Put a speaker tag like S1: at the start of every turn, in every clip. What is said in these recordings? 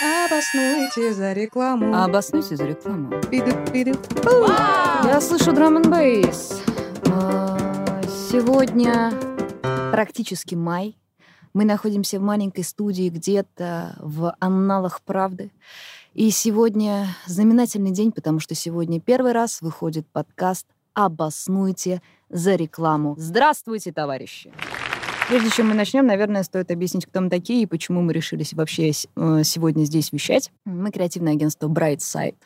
S1: Обоснуйте за рекламу.
S2: Обоснуйте за рекламу. Я слышу драм н бейс. А, Сегодня практически май. Мы находимся в маленькой студии где-то в анналах правды. И сегодня знаменательный день, потому что сегодня первый раз выходит подкаст «Обоснуйте за рекламу». Здравствуйте, товарищи! Прежде чем мы начнем, наверное, стоит объяснить, кто мы такие и почему мы решили вообще э, сегодня здесь вещать. Мы креативное агентство Brightside.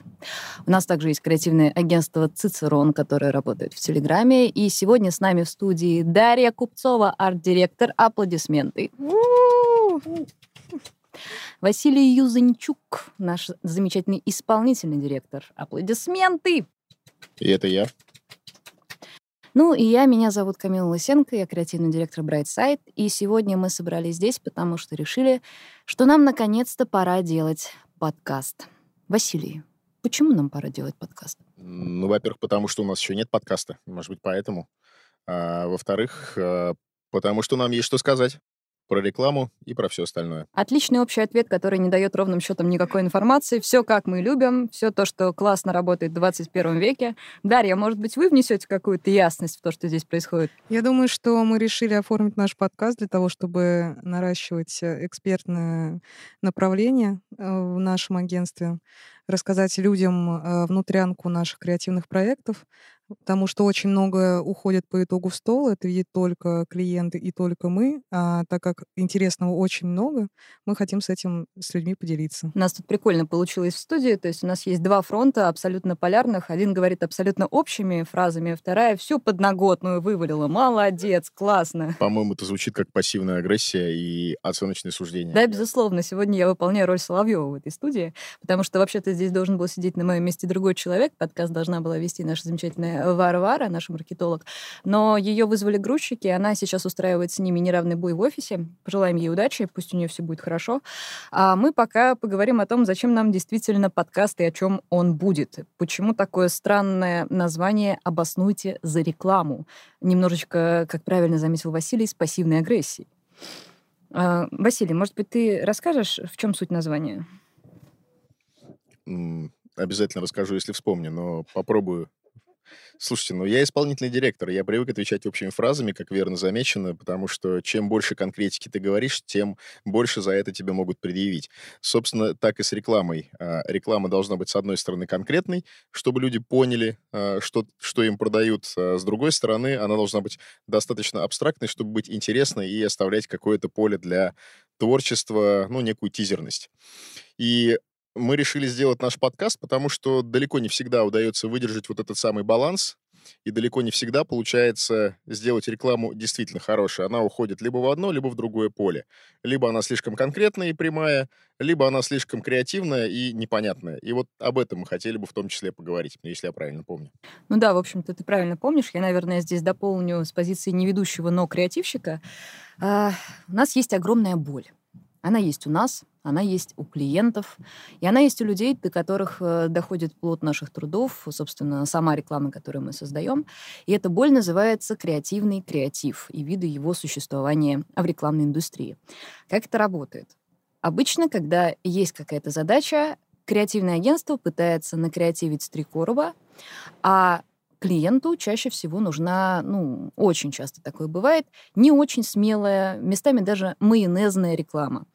S2: У нас также есть креативное агентство Цицерон, которое работает в Телеграме. И сегодня с нами в студии Дарья Купцова, арт-директор. Аплодисменты. Василий Юзанчук, наш замечательный исполнительный директор. Аплодисменты.
S3: И это я.
S2: Ну и я, меня зовут Камила Лысенко, я креативный директор Brightside, и сегодня мы собрались здесь, потому что решили, что нам наконец-то пора делать подкаст. Василий, почему нам пора делать подкаст?
S3: Ну, во-первых, потому что у нас еще нет подкаста. Может быть, поэтому. А, во-вторых, а, потому что нам есть что сказать про рекламу и про все остальное.
S2: Отличный общий ответ, который не дает ровным счетом никакой информации. Все как мы любим, все то, что классно работает в 21 веке. Дарья, может быть, вы внесете какую-то ясность в то, что здесь происходит?
S1: Я думаю, что мы решили оформить наш подкаст для того, чтобы наращивать э, экспертное направление э, в нашем агентстве, рассказать людям э, внутрянку наших креативных проектов, потому что очень многое уходит по итогу в стол. Это видят только клиенты и только мы. А так как интересного очень много, мы хотим с этим с людьми поделиться.
S2: У нас тут прикольно получилось в студии, то есть у нас есть два фронта абсолютно полярных. Один говорит абсолютно общими фразами, а вторая всю подноготную вывалила. Молодец, классно.
S3: По-моему, это звучит как пассивная агрессия и оценочное суждение.
S2: Да, безусловно, сегодня я выполняю роль Соловьева в этой студии, потому что вообще-то здесь должен был сидеть на моем месте другой человек. Подкаст должна была вести наша замечательная Варвара, наш маркетолог. Но ее вызвали грузчики, она сейчас устраивает с ними неравный бой в офисе. Пожелаем ей удачи, пусть у нее все будет хорошо. А мы пока поговорим о том, зачем нам действительно подкаст и о чем он будет. Почему такое странное название «Обоснуйте за рекламу». Немножечко, как правильно заметил Василий, с пассивной агрессией. А, Василий, может быть, ты расскажешь, в чем суть названия?
S3: Обязательно расскажу, если вспомню, но попробую. Слушайте, ну я исполнительный директор, я привык отвечать общими фразами, как верно замечено, потому что чем больше конкретики ты говоришь, тем больше за это тебе могут предъявить. Собственно, так и с рекламой. А, Реклама должна быть, с одной стороны, конкретной, чтобы люди поняли, а, что, что им продают. А с другой стороны, она должна быть достаточно абстрактной, чтобы быть интересной и оставлять какое-то поле для творчества, ну, некую тизерность. И мы решили сделать наш подкаст, потому что далеко не всегда удается выдержать вот этот самый баланс, и далеко не всегда получается сделать рекламу действительно хорошей. Она уходит либо в одно, либо в другое поле. Либо она слишком конкретная и прямая, либо она слишком креативная и непонятная. И вот об этом мы хотели бы в том числе поговорить, если я правильно помню.
S2: Ну да, в общем-то, ты правильно помнишь. Я, наверное, здесь дополню с позиции не ведущего, но креативщика. А, у нас есть огромная боль. Она есть у нас, она есть у клиентов, и она есть у людей, до которых э, доходит плод наших трудов, собственно, сама реклама, которую мы создаем. И эта боль называется креативный креатив и виды его существования в рекламной индустрии. Как это работает? Обычно, когда есть какая-то задача, креативное агентство пытается накреативить три короба, а клиенту чаще всего нужна, ну, очень часто такое бывает, не очень смелая, местами даже майонезная реклама.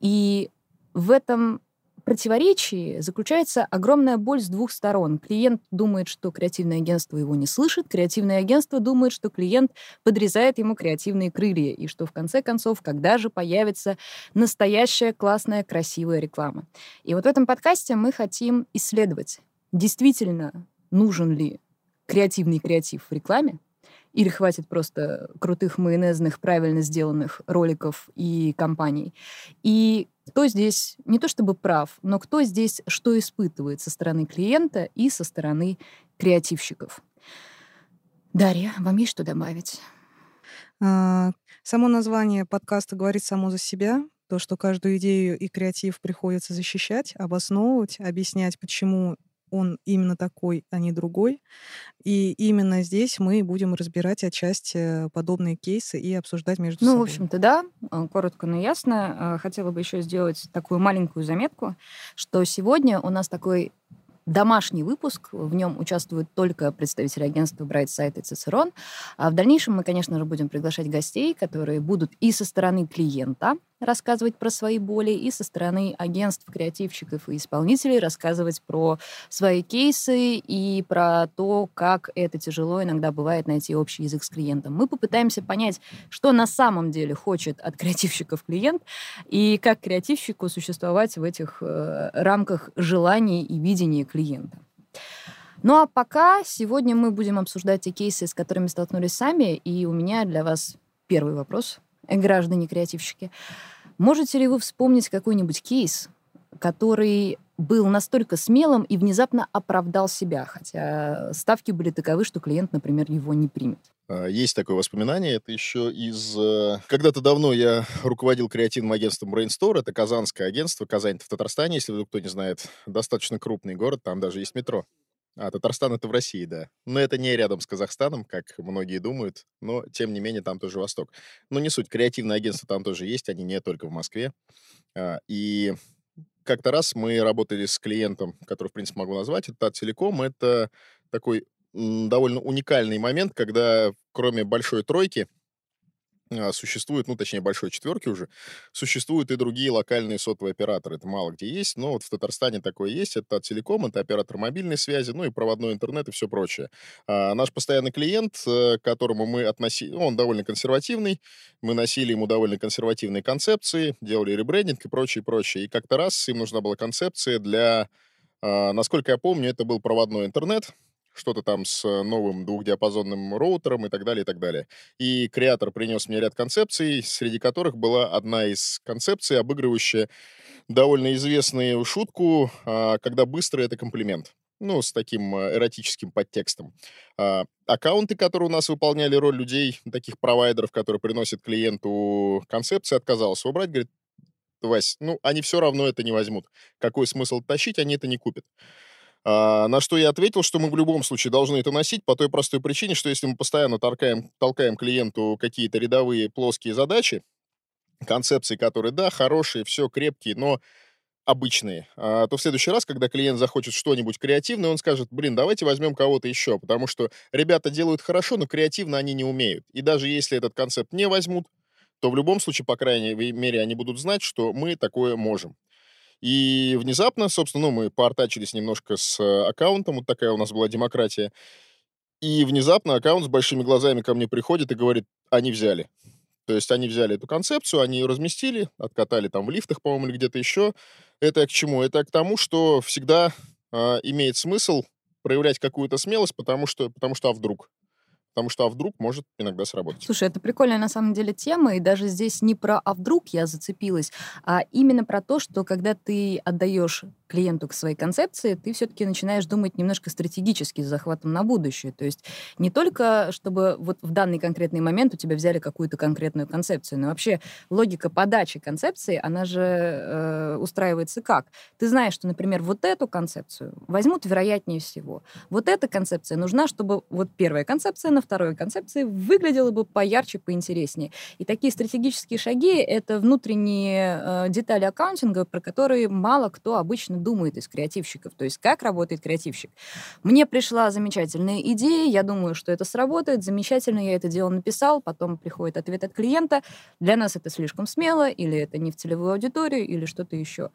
S2: И в этом противоречии заключается огромная боль с двух сторон. Клиент думает, что креативное агентство его не слышит, креативное агентство думает, что клиент подрезает ему креативные крылья, и что в конце концов, когда же появится настоящая классная, красивая реклама. И вот в этом подкасте мы хотим исследовать, действительно нужен ли креативный креатив в рекламе, или хватит просто крутых майонезных, правильно сделанных роликов и компаний. И кто здесь не то чтобы прав, но кто здесь что испытывает со стороны клиента и со стороны креативщиков. Дарья, вам есть что добавить?
S1: А, Само название подкаста говорит само за себя. То, что каждую идею и креатив приходится защищать, обосновывать, объяснять, почему он именно такой, а не другой. И именно здесь мы будем разбирать отчасти подобные кейсы и обсуждать между
S2: Ну, в
S1: собой.
S2: общем-то, да, а, коротко, но ясно. А, Хотела бы еще сделать такую маленькую заметку, что сегодня у нас такой домашний выпуск. В нем участвуют только представители агентства Brightside и Цицерон. А в дальнейшем мы, конечно же, будем приглашать гостей, которые будут и со стороны клиента рассказывать про свои боли, и со стороны агентств, креативщиков и исполнителей рассказывать про свои кейсы и про то, как это тяжело иногда бывает найти общий язык с клиентом. Мы попытаемся понять, что на самом деле хочет от креативщиков клиент, и как креативщику существовать в этих э, рамках желаний и видения клиента. Ну а пока сегодня мы будем обсуждать те кейсы, с которыми столкнулись сами, и у меня для вас первый вопрос, граждане-креативщики. Можете ли вы вспомнить какой-нибудь кейс, который был настолько смелым и внезапно оправдал себя, хотя ставки были таковы, что клиент, например, его не примет?
S3: А, Есть такое воспоминание, это еще из... э, Когда-то давно я руководил креативным агентством Brainstorm, это казанское агентство, Казань в Татарстане, если вдруг кто не знает, достаточно крупный город, там даже есть метро. А, Татарстан это в России, да. Но это не рядом с Казахстаном, как многие думают, но тем не менее там тоже Восток. Но не суть, креативное агентство там тоже есть, они не только в Москве. А, И как-то раз мы работали с клиентом, который, в принципе, могу назвать, это Тателеком. Это такой довольно уникальный момент, когда кроме большой тройки а, существуют, ну, точнее, большой четверки уже, существуют и другие локальные сотовые операторы. Это мало где есть, но вот в Татарстане такое есть. Это Телеком, это оператор мобильной связи, ну и проводной интернет и все прочее. А, наш постоянный клиент, э, к которому мы относили, он довольно консервативный, мы носили ему довольно консервативные концепции, делали ребрендинг и прочее, прочее. И как-то раз им нужна была концепция для, а, насколько я помню, это был проводной интернет, что-то там с э, новым двухдиапазонным роутером и так далее, и так далее. И креатор принес мне ряд концепций, среди которых была одна из концепций, обыгрывающая довольно известную шутку, а, когда быстро это комплимент. Ну, с таким э, эротическим подтекстом. А, Аккаунты, которые у нас выполняли роль людей, таких провайдеров, которые приносят клиенту концепции, отказался выбрать, говорит, Вась, ну, они все равно это не возьмут. Какой смысл тащить, они это не купят. А, на что я ответил, что мы в любом случае должны это носить по той простой причине, что если мы постоянно толкаем, толкаем клиенту какие-то рядовые плоские задачи, концепции, которые, да, хорошие, все крепкие, но обычные, а, то в следующий раз, когда клиент захочет что-нибудь креативное, он скажет, блин, давайте возьмем кого-то еще, потому что ребята делают хорошо, но креативно они не умеют. И даже если этот концепт не возьмут, то в любом случае, по крайней мере, они будут знать, что мы такое можем. И внезапно, собственно, ну, мы поортачились немножко с э, аккаунтом, вот такая у нас была демократия. И внезапно аккаунт с большими глазами ко мне приходит и говорит, они взяли. То есть они взяли эту концепцию, они ее разместили, откатали там в лифтах, по-моему, или где-то еще. Это к чему? Это к тому, что всегда а, имеет смысл проявлять какую-то смелость, потому что, потому что а вдруг? Потому что а вдруг может иногда сработать.
S2: Слушай, это прикольная на самом деле тема, и даже здесь не про «а вдруг» я зацепилась, а именно про то, что когда ты отдаешь клиенту к своей концепции, ты все-таки начинаешь думать немножко стратегически с захватом на будущее. То есть не только, чтобы вот в данный конкретный момент у тебя взяли какую-то конкретную концепцию, но вообще логика подачи концепции, она же э, устраивается как? Ты знаешь, что, например, вот эту концепцию возьмут вероятнее всего. Вот эта концепция нужна, чтобы вот первая концепция на второй концепции выглядела бы поярче, поинтереснее. И такие стратегические шаги — это внутренние э, детали аккаунтинга, про которые мало кто обычно думает из креативщиков. То есть как работает креативщик. Мне пришла замечательная идея, я думаю, что это сработает, замечательно, я это дело написал, потом приходит ответ от клиента, для нас это слишком смело, или это не в целевую аудиторию, или что-то еще.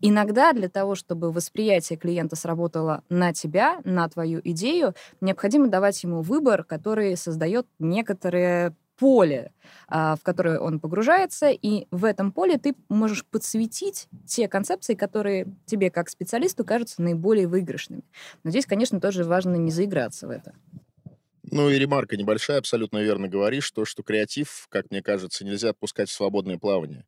S2: Иногда для того, чтобы восприятие клиента сработало на тебя, на твою идею, необходимо давать ему выбор, который создает некоторые поле, а, в которое он погружается, и в этом поле ты можешь подсветить те концепции, которые тебе как специалисту кажутся наиболее выигрышными. Но здесь, конечно, тоже важно не заиграться в это.
S3: Ну и ремарка небольшая, абсолютно верно говоришь, то, что креатив, как мне кажется, нельзя отпускать в свободное плавание.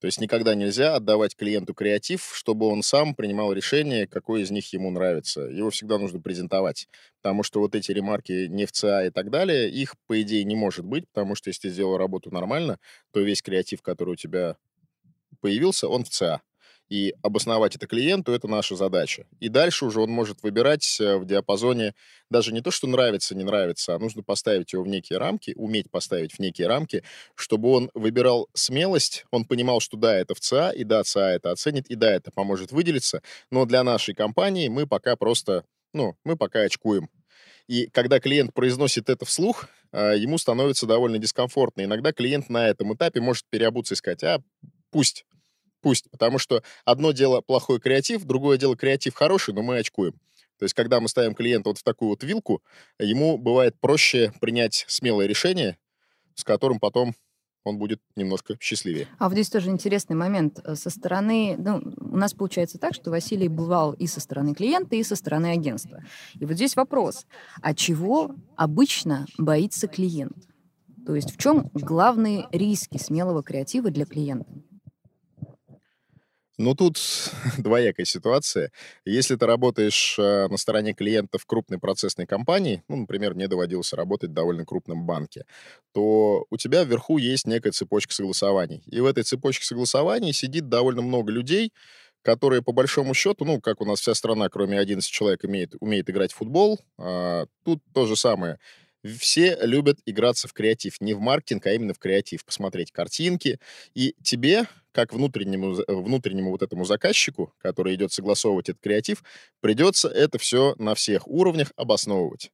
S3: То есть никогда нельзя отдавать клиенту креатив, чтобы он сам принимал решение, какой из них ему нравится. Его всегда нужно презентовать. Потому что вот эти ремарки не в ЦА и так далее, их, по идее, не может быть, потому что если ты сделал работу нормально, то весь креатив, который у тебя появился, он в ЦА. И обосновать это клиенту, это наша задача. И дальше уже он может выбирать э, в диапазоне даже не то, что нравится, не нравится, а нужно поставить его в некие рамки, уметь поставить в некие рамки, чтобы он выбирал смелость, он понимал, что да, это в ЦА, и да, ЦА это оценит, и да, это поможет выделиться, но для нашей компании мы пока просто, ну, мы пока очкуем. И когда клиент произносит это вслух, а, ему становится довольно дискомфортно. Иногда клиент на этом этапе может переобуться и сказать, а пусть, пусть, потому что одно дело плохой креатив, другое дело креатив хороший, но мы очкуем. То есть, когда мы ставим клиента вот в такую вот вилку, ему бывает проще принять смелое решение, с которым потом он будет немножко счастливее.
S2: А вот здесь тоже интересный момент. Э, со стороны, ну, у нас получается так, что Василий бывал и со стороны клиента, и со стороны агентства. И вот здесь вопрос, а чего обычно боится клиент? То есть в чем главные риски смелого креатива для клиента?
S3: Ну, тут двоякая ситуация. Если ты работаешь э, на стороне клиентов крупной процессной компании, ну, например, мне доводилось работать в довольно крупном банке, то у тебя вверху есть некая цепочка согласований. И в этой цепочке согласований сидит довольно много людей, которые, по большому счету, ну, как у нас вся страна, кроме 11 человек, имеет, умеет играть в футбол, а, тут то же самое – все любят играться в креатив. Не в маркетинг, а именно в креатив. Посмотреть картинки. И тебе, как внутреннему, внутреннему вот этому заказчику, который идет согласовывать этот креатив, придется это все на всех уровнях обосновывать.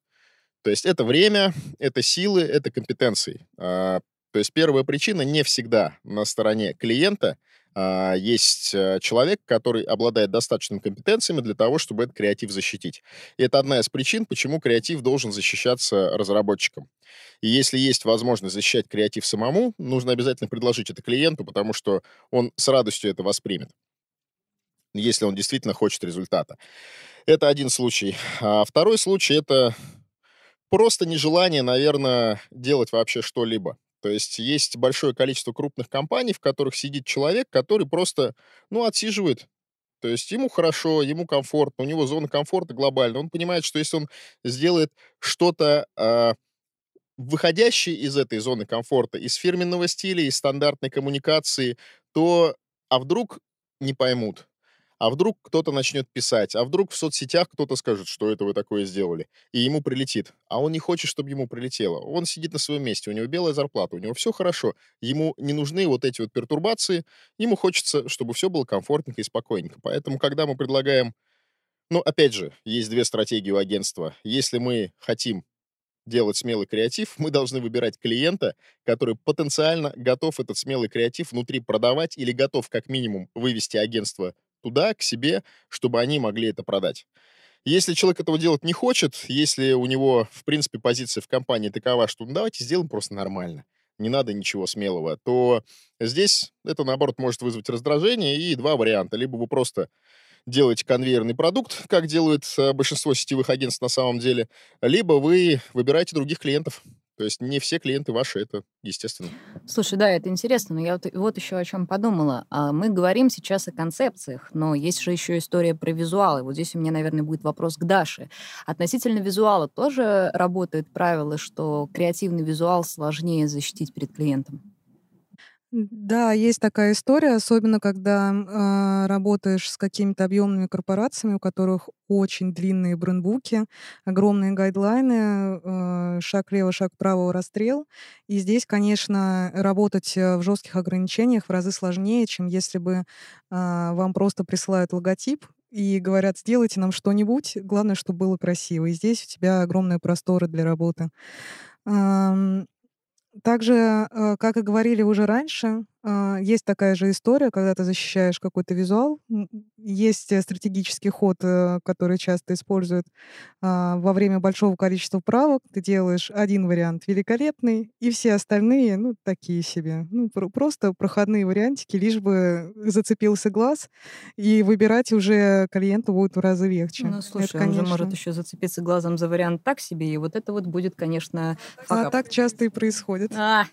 S3: То есть это время, это силы, это компетенции. А, то есть первая причина не всегда на стороне клиента – есть э, человек, который обладает достаточными компетенциями для того, чтобы этот креатив защитить. И это одна из причин, почему креатив должен защищаться разработчиком. И если есть возможность защищать креатив самому, нужно обязательно предложить это клиенту, потому что он с радостью это воспримет, если он действительно хочет результата. Это один случай. А второй случай — это просто нежелание, наверное, делать вообще что-либо. То есть есть большое количество крупных компаний, в которых сидит человек, который просто, ну, отсиживает. То есть ему хорошо, ему комфортно, у него зона комфорта глобальная. Он понимает, что если он сделает что-то э, выходящее из этой зоны комфорта, из фирменного стиля, из стандартной коммуникации, то а вдруг не поймут, а вдруг кто-то начнет писать, а вдруг в соцсетях кто-то скажет, что это вы такое сделали, и ему прилетит. А он не хочет, чтобы ему прилетело. Он сидит на своем месте, у него белая зарплата, у него все хорошо. Ему не нужны вот эти вот пертурбации, ему хочется, чтобы все было комфортненько и спокойненько. Поэтому, когда мы предлагаем ну, опять же, есть две стратегии у агентства. Если мы хотим делать смелый креатив, мы должны выбирать клиента, который потенциально готов этот смелый креатив внутри продавать или готов как минимум вывести агентство туда, к себе, чтобы они могли это продать. Если человек этого делать не хочет, если у него, в принципе, позиция в компании такова, что ну, давайте сделаем просто нормально, не надо ничего смелого, то здесь это, наоборот, может вызвать раздражение и два варианта. Либо вы просто делаете конвейерный продукт, как делают э, большинство сетевых агентств на самом деле, либо вы выбираете других клиентов. То есть не все клиенты ваши, это естественно.
S2: Слушай, да, это интересно, но я вот, вот еще о чем подумала. А мы говорим сейчас о концепциях, но есть же еще история про визуалы. Вот здесь у меня, наверное, будет вопрос к Даше. Относительно визуала тоже работает правило, что креативный визуал сложнее защитить перед клиентом?
S1: Да, есть такая история, особенно когда а, работаешь с какими-то объемными корпорациями, у которых очень длинные брендбуки, огромные гайдлайны, э, шаг лево, шаг вправо, расстрел. И здесь, конечно, работать э, в жестких ограничениях в разы сложнее, чем если бы а, вам просто присылают логотип и говорят, сделайте нам что-нибудь, главное, чтобы было красиво. И здесь у тебя огромные просторы для работы. Также, э, как и говорили уже раньше, а, есть такая же история, когда ты защищаешь какой-то визуал. Есть э, стратегический ход, э, который часто используют а, во время большого количества правок. Ты делаешь один вариант великолепный, и все остальные, ну, такие себе. Ну, просто проходные вариантики, лишь бы зацепился глаз, и выбирать уже клиенту будет в разы легче.
S2: Ну, слушай, это, конечно... он же может еще зацепиться глазом за вариант так себе, и вот это вот будет, конечно,
S1: А так часто и происходит.
S2: А,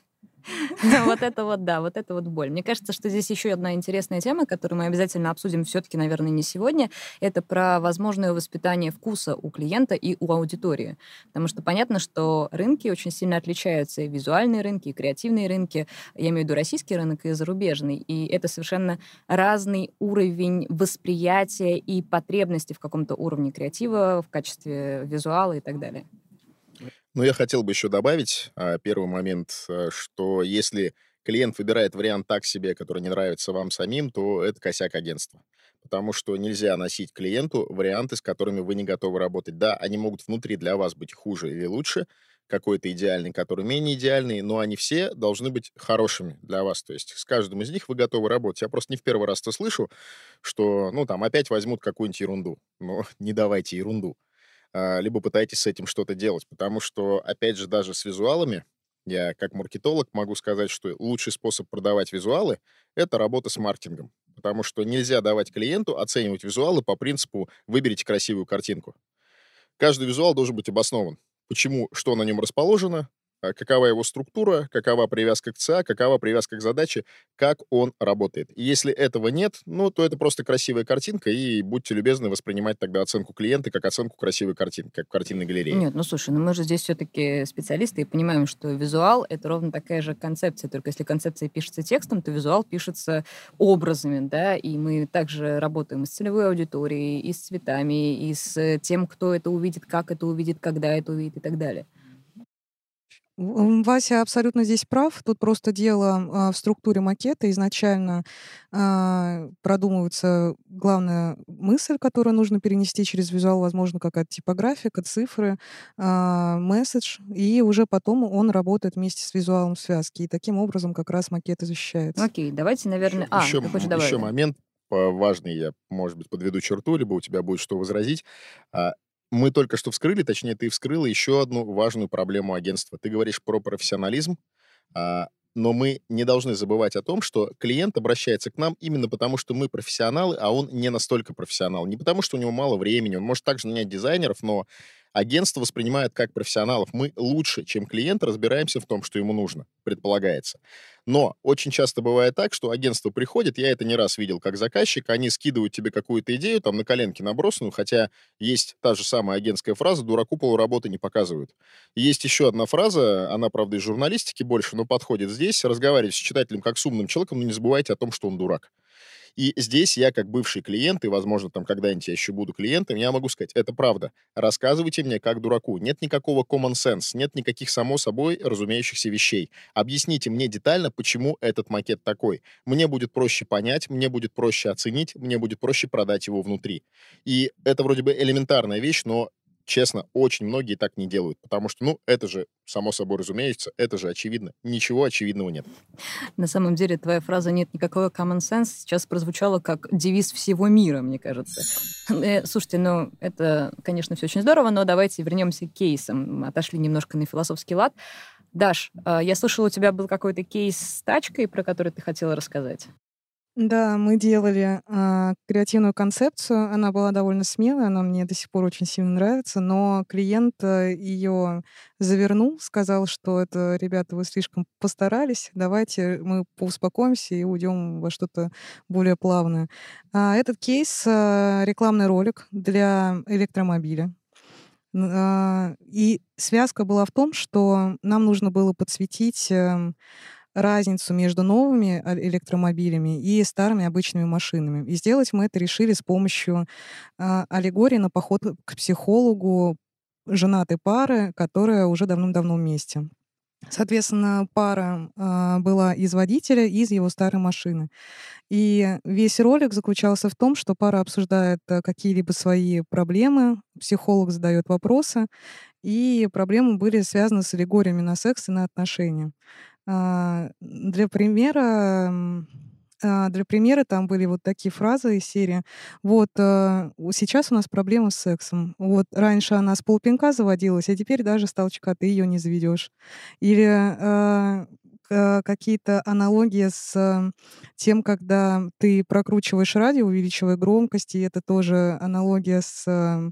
S2: Вот это вот, да, вот это вот боль. Мне кажется, что здесь еще одна интересная тема, которую мы обязательно обсудим все-таки, наверное, не сегодня, это про возможное воспитание вкуса у клиента и у аудитории. Потому что понятно, что рынки очень сильно отличаются, и визуальные рынки, и креативные рынки, я имею в виду российский рынок и зарубежный, и это совершенно разный уровень восприятия и потребности в каком-то уровне креатива в качестве визуала и так далее.
S3: Ну, я хотел бы еще добавить а, первый момент, э, что если клиент выбирает вариант так себе, который не нравится вам самим, то это косяк агентства. Потому что нельзя носить клиенту варианты, с которыми вы не готовы работать. Да, они могут внутри для вас быть хуже или лучше, какой-то идеальный, который менее идеальный, но они все должны быть хорошими для вас. То есть с каждым из них вы готовы работать. Я просто не в первый раз то слышу, что, ну, там, опять возьмут какую-нибудь ерунду. Но не давайте ерунду. А, либо пытайтесь с этим что-то делать. Потому что, опять же, даже с визуалами, я как маркетолог могу сказать, что лучший способ продавать визуалы — это работа с маркетингом. Потому что нельзя давать клиенту оценивать визуалы по принципу «выберите красивую картинку». Каждый визуал должен быть обоснован. Почему, что на нем расположено, какова его структура, какова привязка к ЦА, какова привязка к задаче, как он работает. И если этого нет, ну, то это просто красивая картинка, и будьте любезны воспринимать тогда оценку клиента как оценку красивой картинки, как картинной галерее.
S2: Нет, ну слушай, ну мы же здесь все-таки специалисты и понимаем, что визуал — это ровно такая же концепция, только если концепция пишется текстом, то визуал пишется образами, да, и мы также работаем с целевой аудиторией, и с цветами, и с тем, кто это увидит, как это увидит, когда это увидит и так далее.
S1: Вася абсолютно здесь прав. Тут просто дело а, в структуре макета. Изначально а, продумывается главная мысль, которую нужно перенести через визуал, возможно, какая-то типографика, цифры, а, месседж, и уже потом он работает вместе с визуалом в связке. И таким образом как раз макет и защищается.
S2: Окей, давайте, наверное...
S3: А, еще, ты хочешь добавить? Еще момент важный, я, может быть, подведу черту, либо у тебя будет что возразить. Мы только что вскрыли, точнее, ты вскрыла еще одну важную проблему агентства. Ты говоришь про профессионализм, а, но мы не должны забывать о том, что клиент обращается к нам именно потому, что мы профессионалы, а он не настолько профессионал. Не потому, что у него мало времени, он может также нанять дизайнеров, но агентство воспринимает как профессионалов. Мы лучше, чем клиент, разбираемся в том, что ему нужно, предполагается. Но очень часто бывает так, что агентство приходит, я это не раз видел как заказчик, они скидывают тебе какую-то идею, там, на коленке набросанную, хотя есть та же самая агентская фраза «дураку полуработы не показывают». Есть еще одна фраза, она, правда, из журналистики больше, но подходит здесь. Разговаривать с читателем как с умным человеком, но не забывайте о том, что он дурак. И здесь я, как бывший клиент, и, возможно, там когда-нибудь я еще буду клиентом, я могу сказать, это правда. Рассказывайте мне как дураку. Нет никакого common sense, нет никаких само собой разумеющихся вещей. Объясните мне детально, почему этот макет такой. Мне будет проще понять, мне будет проще оценить, мне будет проще продать его внутри. И это вроде бы элементарная вещь, но честно, очень многие так не делают, потому что, ну, это же, само собой разумеется, это же очевидно. Ничего очевидного нет.
S2: На самом деле, твоя фраза «нет никакого common sense» сейчас прозвучала как девиз всего мира, мне кажется. Э, слушайте, ну, это, конечно, все очень здорово, но давайте вернемся к кейсам. Отошли немножко на философский лад. Даш, э, я слышала, у тебя был какой-то кейс с тачкой, про который ты хотела рассказать.
S1: Да, мы делали а, креативную концепцию. Она была довольно смелая, она мне до сих пор очень сильно нравится, но клиент э, ее завернул, сказал, что это, ребята, вы слишком постарались, давайте мы поуспокоимся и уйдем во что-то более плавное. А, этот кейс а, рекламный ролик для электромобиля. А, и связка была в том, что нам нужно было подсветить эм, разницу между новыми а, электромобилями и старыми обычными машинами. И сделать мы это решили с помощью э, аллегории на поход к психологу женатой пары, которая уже давным-давно вместе. Соответственно, пара э, была из водителя и из его старой машины. И весь ролик заключался в том, что пара обсуждает э, какие-либо свои проблемы, психолог задает вопросы, и проблемы были связаны с аллегориями на секс и на отношения. А, для примера а, для примера там были вот такие фразы из серии. Вот э, сейчас у нас проблема с сексом. Вот раньше она с полпинка заводилась, а теперь даже с толчка ты ее не заведешь. Или э, какие-то аналогии с э, тем, когда ты прокручиваешь радио, увеличивая громкость, и это тоже аналогия с э,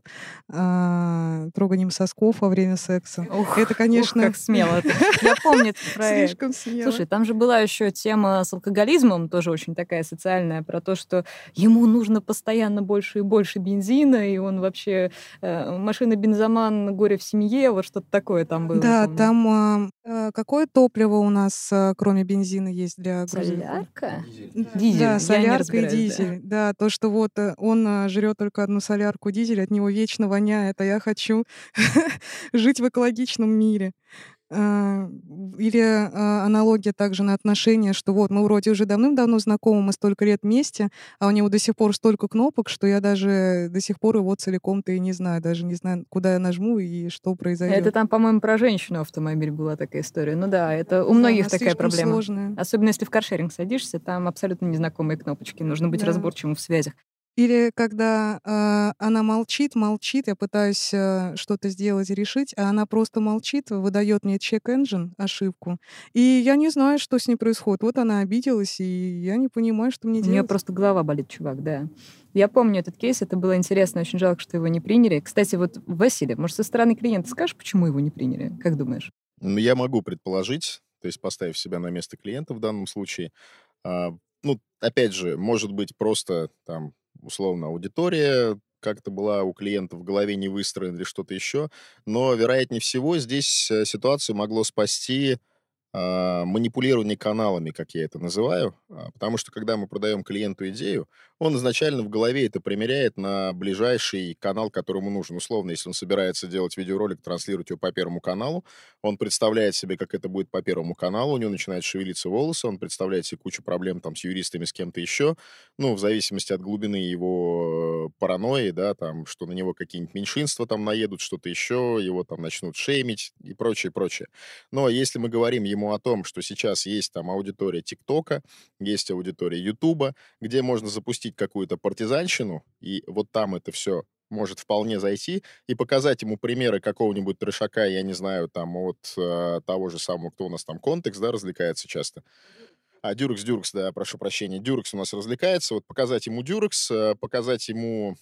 S1: а, троганием сосков во время секса.
S2: Ух,
S1: это, конечно...
S2: Ух, как смело. Я помню проект.
S1: Слишком смело.
S2: Слушай, там же была еще тема с алкоголизмом, тоже очень такая социальная, про то, что ему нужно постоянно больше и больше бензина, и он вообще э, машина-бензоман, горе в семье, вот что-то такое там было.
S1: Да, там э, какое топливо у нас, э, кроме бензина, есть для грузовиков?
S2: Солярка?
S3: Дизель.
S2: Дизель.
S1: Да, солярка и
S2: разбираюсь, да.
S1: дизель. Да. то, что вот э, он э, жрет только одну солярку, дизель, от него вечно воняет, а я хочу жить в экологичном мире. А, Или а, аналогия также на отношения, что вот мы вроде уже давным-давно знакомы, мы столько лет вместе, а у него до сих пор столько кнопок, что я даже до сих пор его целиком-то и не знаю, даже не знаю, куда я нажму и что произойдет.
S2: Это там, по-моему, про женщину автомобиль была такая история. Ну да, это у
S1: Да,
S2: многих
S1: она
S2: такая проблема.
S1: сложная.
S2: Особенно если в каршеринг садишься, там абсолютно незнакомые кнопочки. Нужно быть
S1: Да.
S2: разборчивым в связях.
S1: Или когда а, она молчит, молчит, я пытаюсь а, что-то сделать, решить, а она просто молчит, выдает мне check-engine, ошибку, и я не знаю, что с ней происходит. Вот она обиделась, и я не понимаю, что мне
S2: У нее
S1: делать.
S2: просто голова болит, чувак, да. Я помню этот кейс, это было интересно, очень жалко, что его не приняли. Кстати, вот, Василий, может, со стороны клиента скажешь, почему его не приняли? Как думаешь?
S3: Ну, я могу предположить, то есть поставив себя на место клиента в данном случае. А, ну, опять же, может быть, просто там, условно, аудитория как-то была у клиента в голове не выстроена или что-то еще. Но, вероятнее всего, здесь э, ситуацию могло спасти манипулирование каналами, как я это называю. А, Потому что, когда мы продаем клиенту идею, он изначально в голове это примеряет на ближайший канал, который ему нужен. Условно, если он собирается делать видеоролик, транслировать его по Первому каналу, он представляет себе, как это будет по Первому каналу, у него начинают шевелиться волосы, он представляет себе кучу проблем там с юристами, с кем-то еще, ну, в зависимости от глубины его паранойи, да, там, что на него какие-нибудь меньшинства там наедут, что-то еще, его там начнут шеймить и прочее, прочее. Но если мы говорим ему о том, что сейчас есть там аудитория ТикТока, есть аудитория Ютуба, где можно запустить какую-то партизанщину, и вот там это все может вполне зайти, и показать ему примеры какого-нибудь трешака, я не знаю, там, от э, того же самого, кто у нас там, Контекст, да, развлекается часто. А, Durex, Durex, да, прошу прощения. Durex у нас развлекается. Вот показать ему Durex, э, показать ему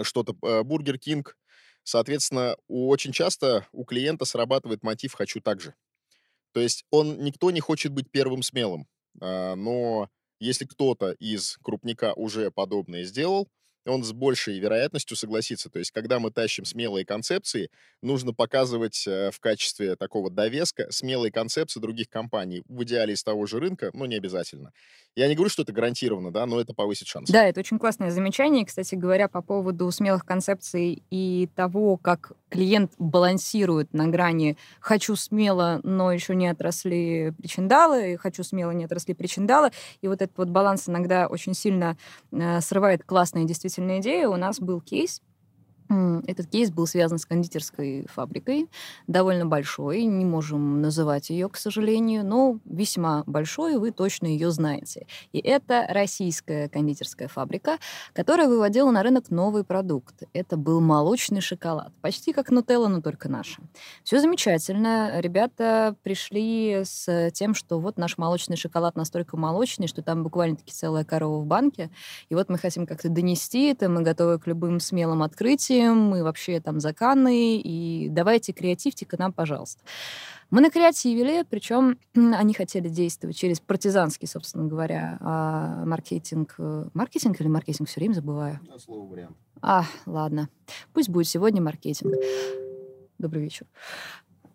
S3: что-то э, Burger King. Соответственно, очень часто у клиента срабатывает мотив «хочу так же». То есть он, никто не хочет быть первым смелым, а, но если кто-то из крупника уже подобное сделал, он с большей вероятностью согласится. То есть, когда мы тащим смелые концепции, нужно показывать э, в качестве такого довеска смелые концепции других компаний. В идеале из того же рынка, но не обязательно. Я не говорю, что это гарантированно, да, но это повысит шансы.
S2: Да, это очень классное замечание. Кстати говоря, по поводу смелых концепций и того, как клиент балансирует на грани «хочу смело, но еще не отросли причиндалы», «хочу смело, не отросли причиндалы». И вот этот вот баланс иногда очень сильно э, срывает классные действительно идеи. У нас был кейс, Этот кейс был связан с кондитерской фабрикой, довольно большой, не можем называть ее, к сожалению, но весьма большой, вы точно ее знаете. И это российская кондитерская фабрика, которая выводила на рынок новый продукт. Это был молочный шоколад, почти как нутелла, но только наша. Все замечательно. Ребята пришли с тем, что вот наш молочный шоколад настолько молочный, что там буквально-таки целая корова в банке, и вот мы хотим как-то донести это, мы готовы к любым смелым открытиям, мы вообще там заканы, и давайте креативьте к нам, пожалуйста. Мы накреативили, причем они хотели действовать через партизанский, собственно говоря, а, маркетинг. э, Маркетинг или маркетинг? Все время забываю.
S3: Слово вариант.
S2: А, ладно. Пусть будет сегодня маркетинг. Добрый вечер.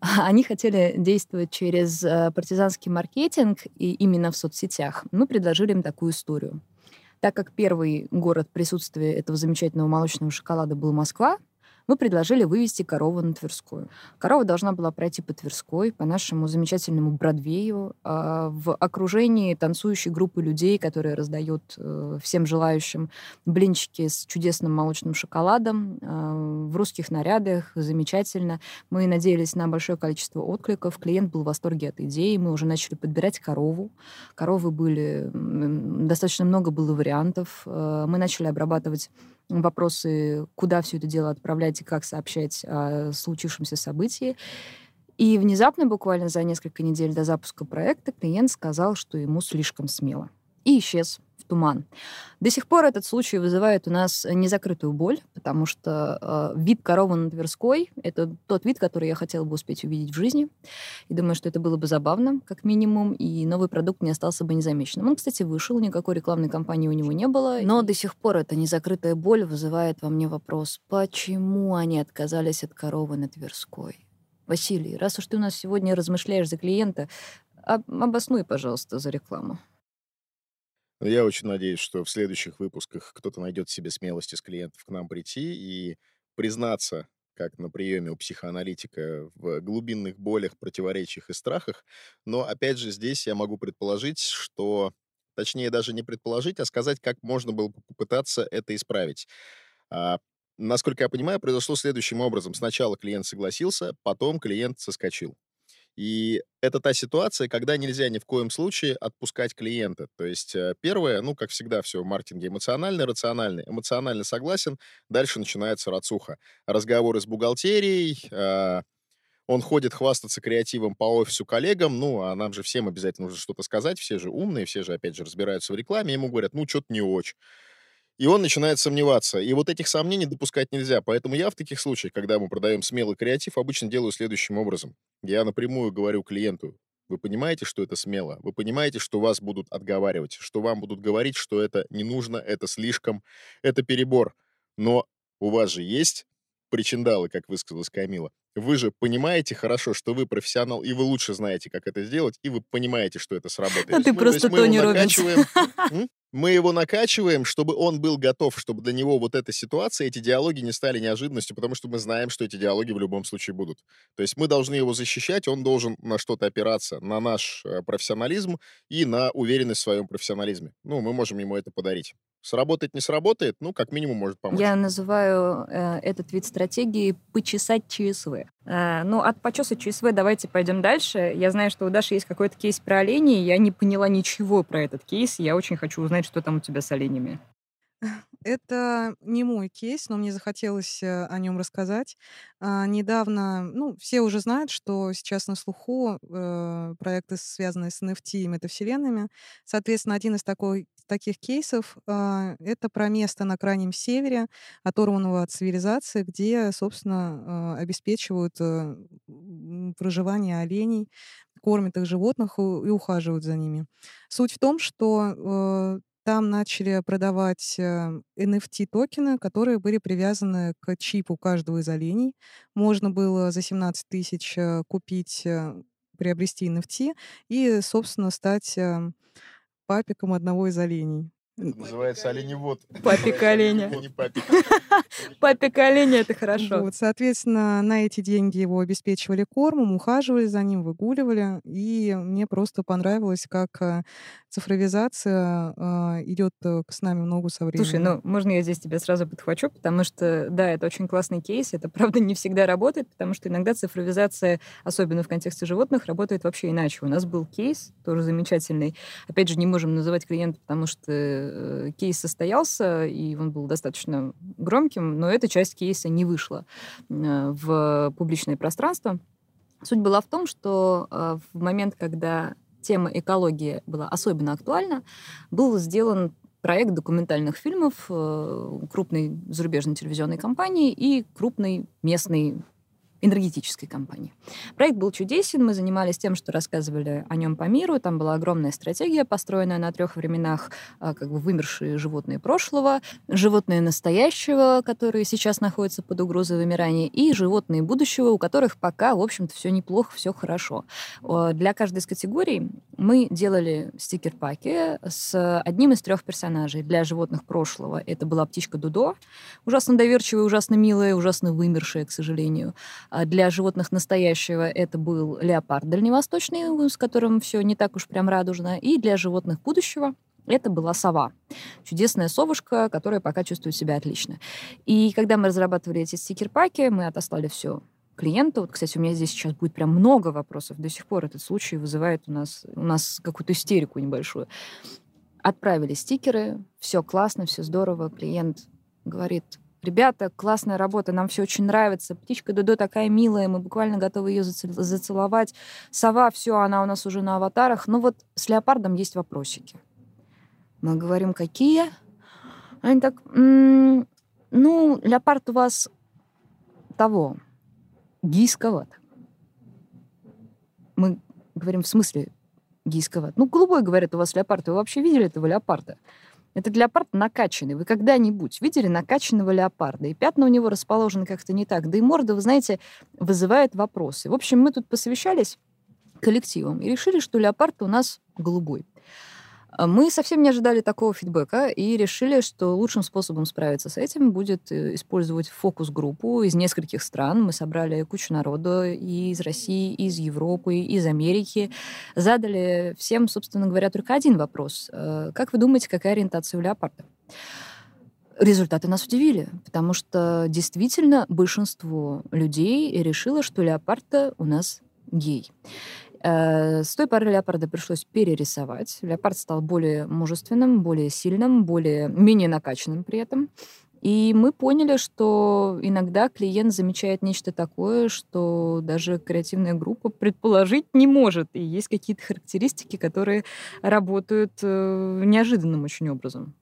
S2: Они хотели действовать через э, партизанский маркетинг и именно в соцсетях. Мы предложили им такую историю. Так как первый город присутствия этого замечательного молочного шоколада был Москва, мы предложили вывести корову на Тверскую. Корова должна была пройти по Тверской, по нашему замечательному Бродвею, а, в окружении танцующей группы людей, которые раздают э, всем желающим блинчики с чудесным молочным шоколадом, а, в русских нарядах, замечательно. Мы надеялись на большое количество откликов. Клиент был в восторге от идеи. Мы уже начали подбирать корову. Коровы были... Достаточно много было вариантов. Э, Мы начали обрабатывать вопросы, куда все это дело отправлять и как сообщать о случившемся событии. И внезапно, буквально за несколько недель до запуска проекта, клиент сказал, что ему слишком смело. И исчез туман. До сих пор этот случай вызывает у нас незакрытую боль, потому что э, вид коровы на Тверской — это тот вид, который я хотела бы успеть увидеть в жизни. И думаю, что это было бы забавно, как минимум, и новый продукт не остался бы незамеченным. Он, кстати, вышел, никакой рекламной кампании у него не было, но до сих пор эта незакрытая боль вызывает во мне вопрос, почему они отказались от коровы на Тверской? Василий, раз уж ты у нас сегодня размышляешь за клиента, обоснуй, пожалуйста, за рекламу.
S3: Я очень надеюсь, что в следующих выпусках кто-то найдет себе смелости с клиентов к нам прийти и признаться, как на приеме у психоаналитика, в глубинных болях, противоречиях и страхах. Но, опять же, здесь я могу предположить, что... Точнее, даже не предположить, а сказать, как можно было попытаться это исправить. А, насколько я понимаю, произошло следующим образом. Сначала клиент согласился, потом клиент соскочил. И это та ситуация, когда нельзя ни в коем случае отпускать клиента. То есть э, первое, ну, как всегда, все в маркетинге эмоциональный, рациональный. Эмоционально согласен, дальше начинается рацуха. Разговоры с бухгалтерией, э, он ходит хвастаться креативом по офису коллегам, ну, а нам же всем обязательно нужно что-то сказать, все же умные, все же, опять же, разбираются в рекламе, ему говорят, ну, что-то не очень. И он начинает сомневаться. И вот этих сомнений допускать нельзя. Поэтому я в таких случаях, когда мы продаем смелый креатив, обычно делаю следующим образом. Я напрямую говорю клиенту, вы понимаете, что это смело? Вы понимаете, что вас будут отговаривать, что вам будут говорить, что это не нужно, это слишком, это перебор. Но у вас же есть причиндалы, как высказалась Камила. Вы же понимаете хорошо, что вы профессионал, и вы лучше знаете, как это сделать, и вы понимаете, что это сработает.
S2: А ты просто Тони Робинс.
S3: мы его накачиваем, чтобы он был готов, чтобы для него вот эта ситуация, эти диалоги не стали неожиданностью, потому что мы знаем, что эти диалоги в любом случае будут. То есть мы должны его защищать, он должен на что-то опираться, на наш э, профессионализм и на уверенность в своем профессионализме. Ну, мы можем ему это подарить. Сработает, не сработает, ну, как минимум, может помочь.
S2: Я называю э, этот вид стратегии «почесать ЧСВ». Э, ну, от почеса ЧСВ давайте пойдем дальше. Я знаю, что у Даши есть какой-то кейс про оленей. Я не поняла ничего про этот кейс. Я очень хочу узнать, что там у тебя с оленями.
S1: Это не мой кейс, но мне захотелось э, о нем рассказать. А, недавно, ну, все уже знают, что сейчас на слуху э, проекты, связанные с NFT и метавселенными. Соответственно, один из такой, таких кейсов э, это про место на крайнем севере, оторванного от цивилизации, где, собственно, э, обеспечивают э, проживание оленей, кормят их животных и ухаживают за ними. Суть в том, что э, там начали продавать NFT-токены, э, которые были привязаны к чипу каждого из оленей. Можно было за 17 тысяч э, купить, э, приобрести NFT и, собственно, стать папиком одного из оленей.
S3: Это называется оленевод.
S2: Папик оленя. Папик оленя, это хорошо.
S1: Вот, соответственно, на эти деньги его обеспечивали кормом, ухаживали за ним, выгуливали. И мне просто понравилось, как э, цифровизация э, идет э, с нами много со временем.
S2: Слушай, ну, можно я здесь тебя сразу подхвачу, потому что, да, это очень классный кейс, это, правда, не всегда работает, потому что иногда цифровизация, особенно в контексте животных, работает вообще иначе. У нас был кейс, тоже замечательный. Опять же, не можем называть клиента, потому что Э, кейс состоялся, и он был достаточно громким, но эта часть кейса не вышла э, в публичное пространство. Суть была в том, что э, в момент, когда тема экологии была особенно актуальна, был сделан проект документальных фильмов крупной зарубежной телевизионной компании и крупной местной энергетической компании. Проект был чудесен, мы занимались тем, что рассказывали о нем по миру, там была огромная стратегия, построенная на трех временах, а, как бы вымершие животные прошлого, животные настоящего, которые сейчас находятся под угрозой вымирания, и животные будущего, у которых пока, в общем-то, все неплохо, все хорошо. Для каждой из категорий мы делали стикер-паки с одним из трех персонажей. Для животных прошлого это была птичка Дудо, ужасно доверчивая, ужасно милая, ужасно вымершая, к сожалению. А для животных настоящего это был леопард дальневосточный, с которым все не так уж прям радужно. И для животных будущего это была сова. Чудесная совушка, которая пока чувствует себя отлично. И когда мы разрабатывали эти стикер-паки, мы отослали все клиенту. Вот, кстати, у меня здесь сейчас будет прям много вопросов. До сих пор этот случай вызывает у нас, у нас какую-то истерику небольшую. Отправили стикеры, все классно, все здорово. Клиент говорит, ребята, классная работа, нам все очень нравится, птичка Додо такая милая, мы буквально готовы ее зацеловать, сова, все, она у нас уже на аватарах, ну вот с леопардом есть вопросики. Мы говорим, какие? Они так, м-м, ну, леопард у вас того, гейсковат. Мы говорим, в смысле гейсковат? Ну, голубой, говорят, у вас леопард. Вы вообще видели этого леопарда? Этот леопард накачанный. Вы когда-нибудь видели накачанного леопарда? И пятна у него расположены как-то не так. Да и морда, вы знаете, вызывает вопросы. В общем, мы тут посовещались коллективом и решили, что леопард у нас голубой. А мы совсем не ожидали такого фидбэка и решили, что лучшим способом справиться с этим будет э, использовать фокус-группу из нескольких стран. Мы собрали кучу народу и из России, и из Европы, и из Америки. Задали всем, собственно говоря, только один вопрос. Э, как вы думаете, какая ориентация у леопарда? Результаты нас удивили, потому что действительно большинство людей решило, что леопарда у нас гей. Э, с той поры леопарда пришлось перерисовать. Леопард стал более мужественным, более сильным, более менее накачанным при этом. И мы поняли, что иногда клиент замечает нечто такое, что даже креативная группа предположить не может. И есть какие-то характеристики, которые работают э, неожиданным очень образом.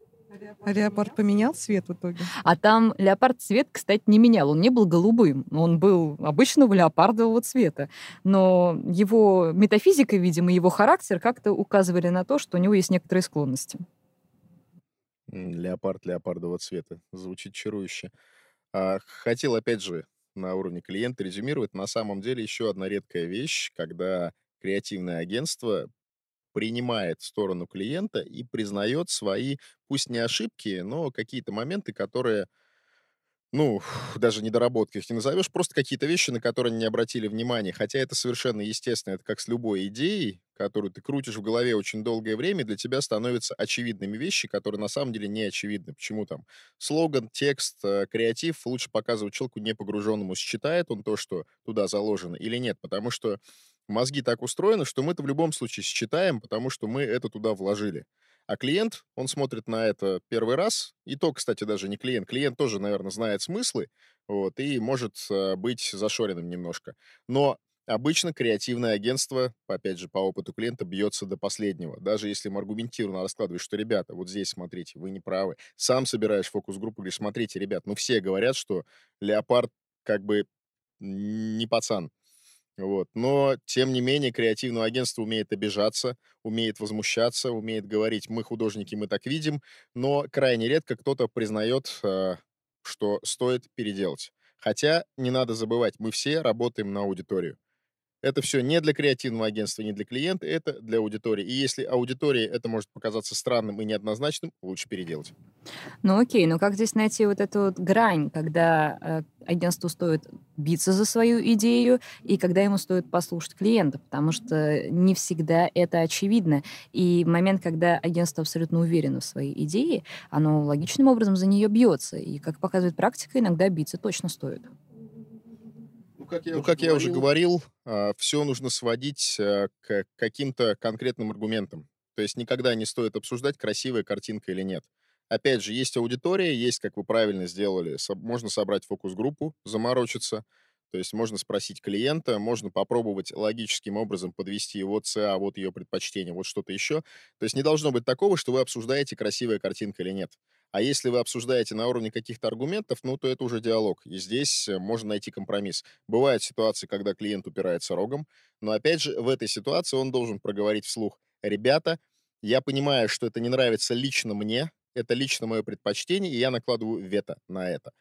S1: А леопард поменял цвет в итоге?
S2: А там леопард цвет, кстати, не менял. Он не был голубым. Он был обычного леопардового цвета. Но его метафизика, видимо, его характер как-то указывали на то, что у него есть некоторые склонности.
S3: Леопард леопардового цвета. Звучит чарующе. А, хотел, опять же, на уровне клиента резюмировать. На самом деле еще одна редкая вещь, когда креативное агентство принимает сторону клиента и признает свои, пусть не ошибки, но какие-то моменты, которые, ну, даже недоработки их не назовешь, просто какие-то вещи, на которые не обратили внимания. Хотя это совершенно естественно, это как с любой идеей, которую ты крутишь в голове очень долгое время, для тебя становятся очевидными вещи, которые на самом деле не очевидны. Почему там слоган, текст, э, креатив лучше показывать человеку не погруженному, считает он то, что туда заложено или нет, потому что мозги так устроены, что мы это в любом случае считаем, потому что мы это туда вложили. А клиент, он смотрит на это первый раз, и то, кстати, даже не клиент. Клиент тоже, наверное, знает смыслы, вот, и может э, быть зашоренным немножко. Но обычно креативное агентство, опять же, по опыту клиента, бьется до последнего. Даже если им аргументированно раскладываешь, что, ребята, вот здесь, смотрите, вы не правы. Сам собираешь фокус-группу, говоришь, смотрите, ребят, ну все говорят, что леопард как бы не пацан. Вот. Но, тем не менее, креативное агентство умеет обижаться, умеет возмущаться, умеет говорить, мы художники, мы так видим, но крайне редко кто-то признает, э, что стоит переделать. Хотя не надо забывать, мы все работаем на аудиторию. Это все не для креативного агентства, не для клиента, это для аудитории. И если аудитории это может показаться странным и неоднозначным, лучше переделать.
S2: Ну окей, но как здесь найти вот эту вот грань, когда э, агентству стоит биться за свою идею и когда ему стоит послушать клиента, потому что не всегда это очевидно. И момент, когда агентство абсолютно уверено в своей идее, оно логичным образом за нее бьется. И, как показывает практика, иногда биться точно стоит.
S3: Ну, как я, ну, уже, как говорил... я уже говорил, а, все нужно сводить а, к каким-то конкретным аргументам. То есть никогда не стоит обсуждать, красивая картинка или нет. Опять же, есть аудитория, есть, как вы правильно сделали, можно собрать фокус-группу, заморочиться, то есть можно спросить клиента, можно попробовать логическим образом подвести вот ЦА, вот ее предпочтение, вот что-то еще. То есть не должно быть такого, что вы обсуждаете, красивая картинка или нет. А если вы обсуждаете на уровне каких-то аргументов, ну, то это уже диалог. И здесь э, можно найти компромисс. Бывают ситуации, когда клиент упирается рогом, но, опять же, в этой ситуации он должен проговорить вслух. Ребята, я понимаю, что это не нравится лично мне, это лично мое предпочтение, и я накладываю вето на это.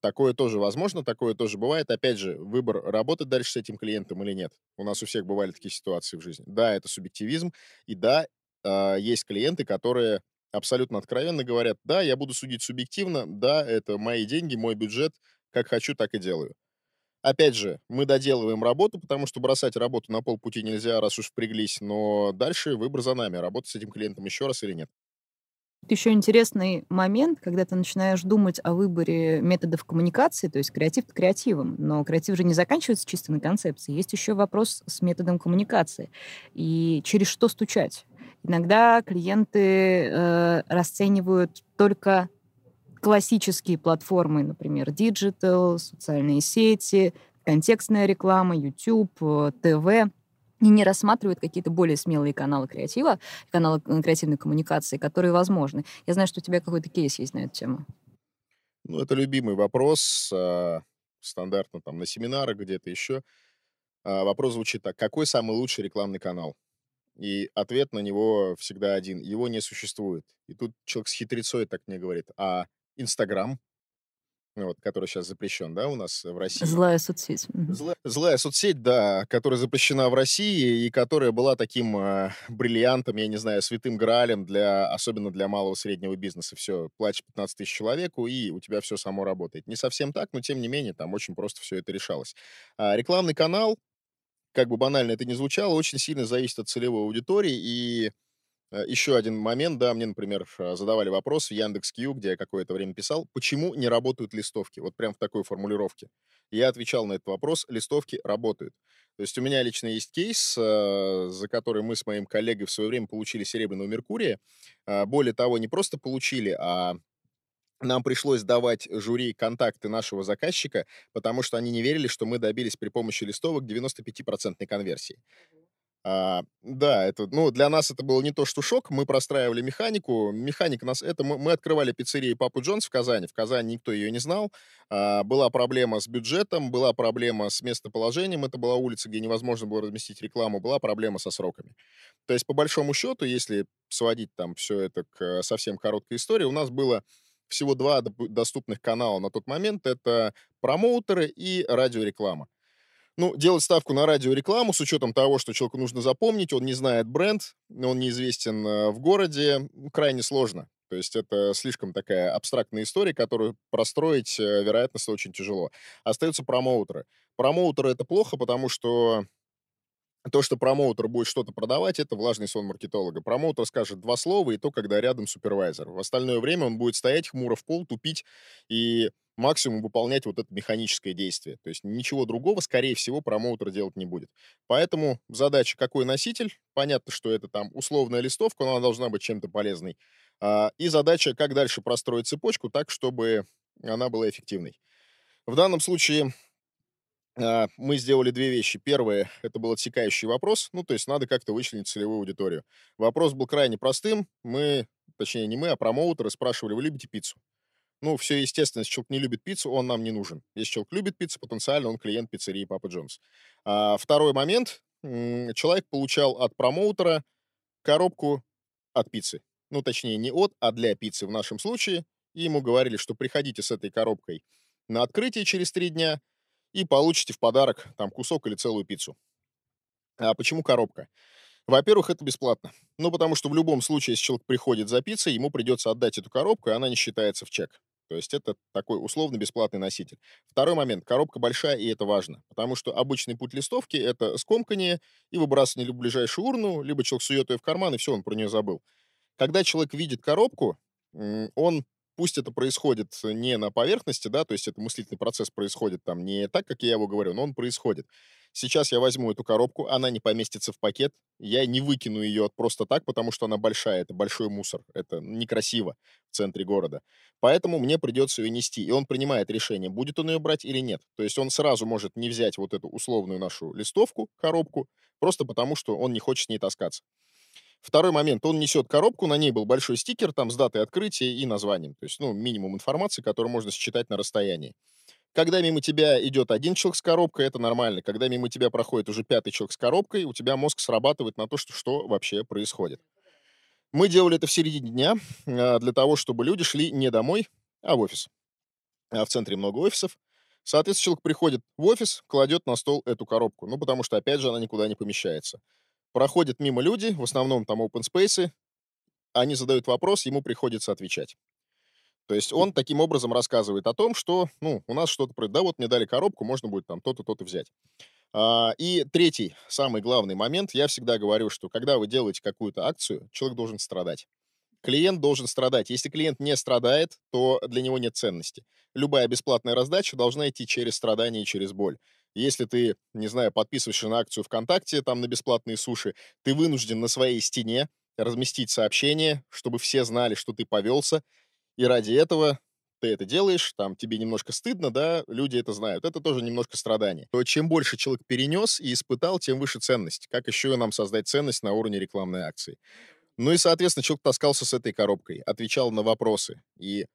S3: Такое тоже возможно, такое тоже бывает. Опять же, выбор, работать дальше с этим клиентом или нет. У нас у всех бывали такие ситуации в жизни. Да, это субъективизм, и да, э, есть клиенты, которые абсолютно откровенно говорят, да, я буду судить субъективно, да, это мои деньги, мой бюджет, как хочу, так и делаю. Опять же, мы доделываем работу, потому что бросать работу на полпути нельзя, раз уж впряглись, но дальше выбор за нами, работать с этим клиентом еще раз или нет.
S2: Еще интересный момент, когда ты начинаешь думать о выборе методов коммуникации, то есть креатив креативом, но креатив же не заканчивается чисто на концепции. Есть еще вопрос с методом коммуникации. И через что стучать? Иногда клиенты э, расценивают только классические платформы, например, диджитал, социальные сети, контекстная реклама, YouTube, э, ТВ, и не рассматривают какие-то более смелые каналы креатива, каналы э, креативной коммуникации, которые возможны. Я знаю, что у тебя какой-то кейс есть на эту тему.
S3: Ну, это любимый вопрос, а, стандартно там на семинарах, где-то еще. А, вопрос звучит так. Какой самый лучший рекламный канал? И ответ на него всегда один. Его не существует. И тут человек с хитрецой так мне говорит. А Инстаграм, вот, который сейчас запрещен, да, у нас в России.
S2: Злая соцсеть.
S3: Злая, злая соцсеть, да, которая запрещена в России и которая была таким э, бриллиантом, я не знаю, святым гралем для, особенно для малого среднего бизнеса. Все, платишь 15 тысяч человеку, и у тебя все само работает. Не совсем так, но тем не менее, там очень просто все это решалось. А рекламный канал, как бы банально это ни звучало, очень сильно зависит от целевой аудитории, и Э, Еще один момент, да, мне, например, э, задавали вопрос в Яндекс.Кью, где я какое-то время писал, почему не работают листовки, вот прям в такой формулировке. Я отвечал на этот вопрос, листовки работают. То есть у меня лично есть кейс, э, за который мы с моим коллегой в свое время получили серебряного Меркурия. Более того, не просто получили, а нам пришлось давать жюри контакты нашего заказчика, потому что они не верили, что мы добились при помощи листовок 95% конверсии. А, да, это, ну, для нас это было не то, что шок. Мы простраивали механику. Механика нас... Это мы, мы открывали пиццерию Папу Джонс в Казани. В Казани никто ее не знал. А, была проблема с бюджетом, была проблема с местоположением. Это была улица, где невозможно было разместить рекламу. Была проблема со сроками. То есть, по большому счету, если сводить там все это к совсем короткой истории, у нас было всего два доступных канала на тот момент. Это промоутеры и радиореклама. Ну, делать ставку на радиорекламу с учетом того, что человеку нужно запомнить, он не знает бренд, он неизвестен э, в городе, крайне сложно. То есть это слишком такая абстрактная история, которую простроить, э, вероятно, очень тяжело. Остаются промоутеры. Промоутеры — это плохо, потому что то, что промоутер будет что-то продавать, это влажный сон маркетолога. Промоутер скажет два слова, и то, когда рядом супервайзер. В остальное время он будет стоять хмуро в пол, тупить и максимум выполнять вот это механическое действие. То есть ничего другого, скорее всего, промоутер делать не будет. Поэтому задача, какой носитель, понятно, что это там условная листовка, но она должна быть чем-то полезной. А, и задача, как дальше простроить цепочку так, чтобы она была эффективной. В данном случае мы сделали две вещи. Первое, это был отсекающий вопрос, ну, то есть надо как-то вычленить целевую аудиторию. Вопрос был крайне простым. Мы, точнее, не мы, а промоутеры спрашивали, вы любите пиццу? Ну, все естественно, если человек не любит пиццу, он нам не нужен. Если человек любит пиццу, потенциально он клиент пиццерии Папа Джонс. А, второй момент. Человек получал от промоутера коробку от пиццы. Ну, точнее, не от, а для пиццы в нашем случае. И ему говорили, что приходите с этой коробкой на открытие через три дня и получите в подарок там кусок или целую пиццу. А почему коробка? Во-первых, это бесплатно. Ну, потому что в любом случае, если человек приходит за пиццей, ему придется отдать эту коробку, и она не считается в чек. То есть это такой условно-бесплатный носитель. Второй момент. Коробка большая, и это важно. Потому что обычный путь листовки — это скомкание и выбрасывание в ближайшую урну, либо человек сует ее в карман, и все, он про нее забыл. Когда человек видит коробку, он пусть это происходит не на поверхности, да, то есть это мыслительный процесс происходит там не так, как я его говорю, но он происходит. Сейчас я возьму эту коробку, она не поместится в пакет, я не выкину ее просто так, потому что она большая, это большой мусор, это некрасиво в центре города. Поэтому мне придется ее нести, и он принимает решение, будет он ее брать или нет. То есть он сразу может не взять вот эту условную нашу листовку, коробку, просто потому что он не хочет с ней таскаться. Второй момент. Он несет коробку, на ней был большой стикер там с датой открытия и названием. То есть, ну, минимум информации, которую можно считать на расстоянии. Когда мимо тебя идет один человек с коробкой, это нормально. Когда мимо тебя проходит уже пятый человек с коробкой, у тебя мозг срабатывает на то, что, что вообще происходит. Мы делали это в середине дня а, для того, чтобы люди шли не домой, а в офис. А в центре много офисов. Соответственно, человек приходит в офис, кладет на стол эту коробку. Ну, потому что, опять же, она никуда не помещается. Проходят мимо люди, в основном там open space, они задают вопрос, ему приходится отвечать. То есть он таким образом рассказывает о том, что, ну, у нас что-то, да, вот мне дали коробку, можно будет там то-то, то-то взять. А, и третий, самый главный момент, я всегда говорю, что когда вы делаете какую-то акцию, человек должен страдать. Клиент должен страдать. Если клиент не страдает, то для него нет ценности. Любая бесплатная раздача должна идти через страдания и через боль. Если ты, не знаю, подписываешься на акцию ВКонтакте, там на бесплатные суши, ты вынужден на своей стене разместить сообщение, чтобы все знали, что ты повелся, и ради этого ты это делаешь, там тебе немножко стыдно, да, люди это знают. Это тоже немножко страдание. То чем больше человек перенес и испытал, тем выше ценность. Как еще нам создать ценность на уровне рекламной акции? Ну и, соответственно, человек таскался с этой коробкой, отвечал на вопросы. И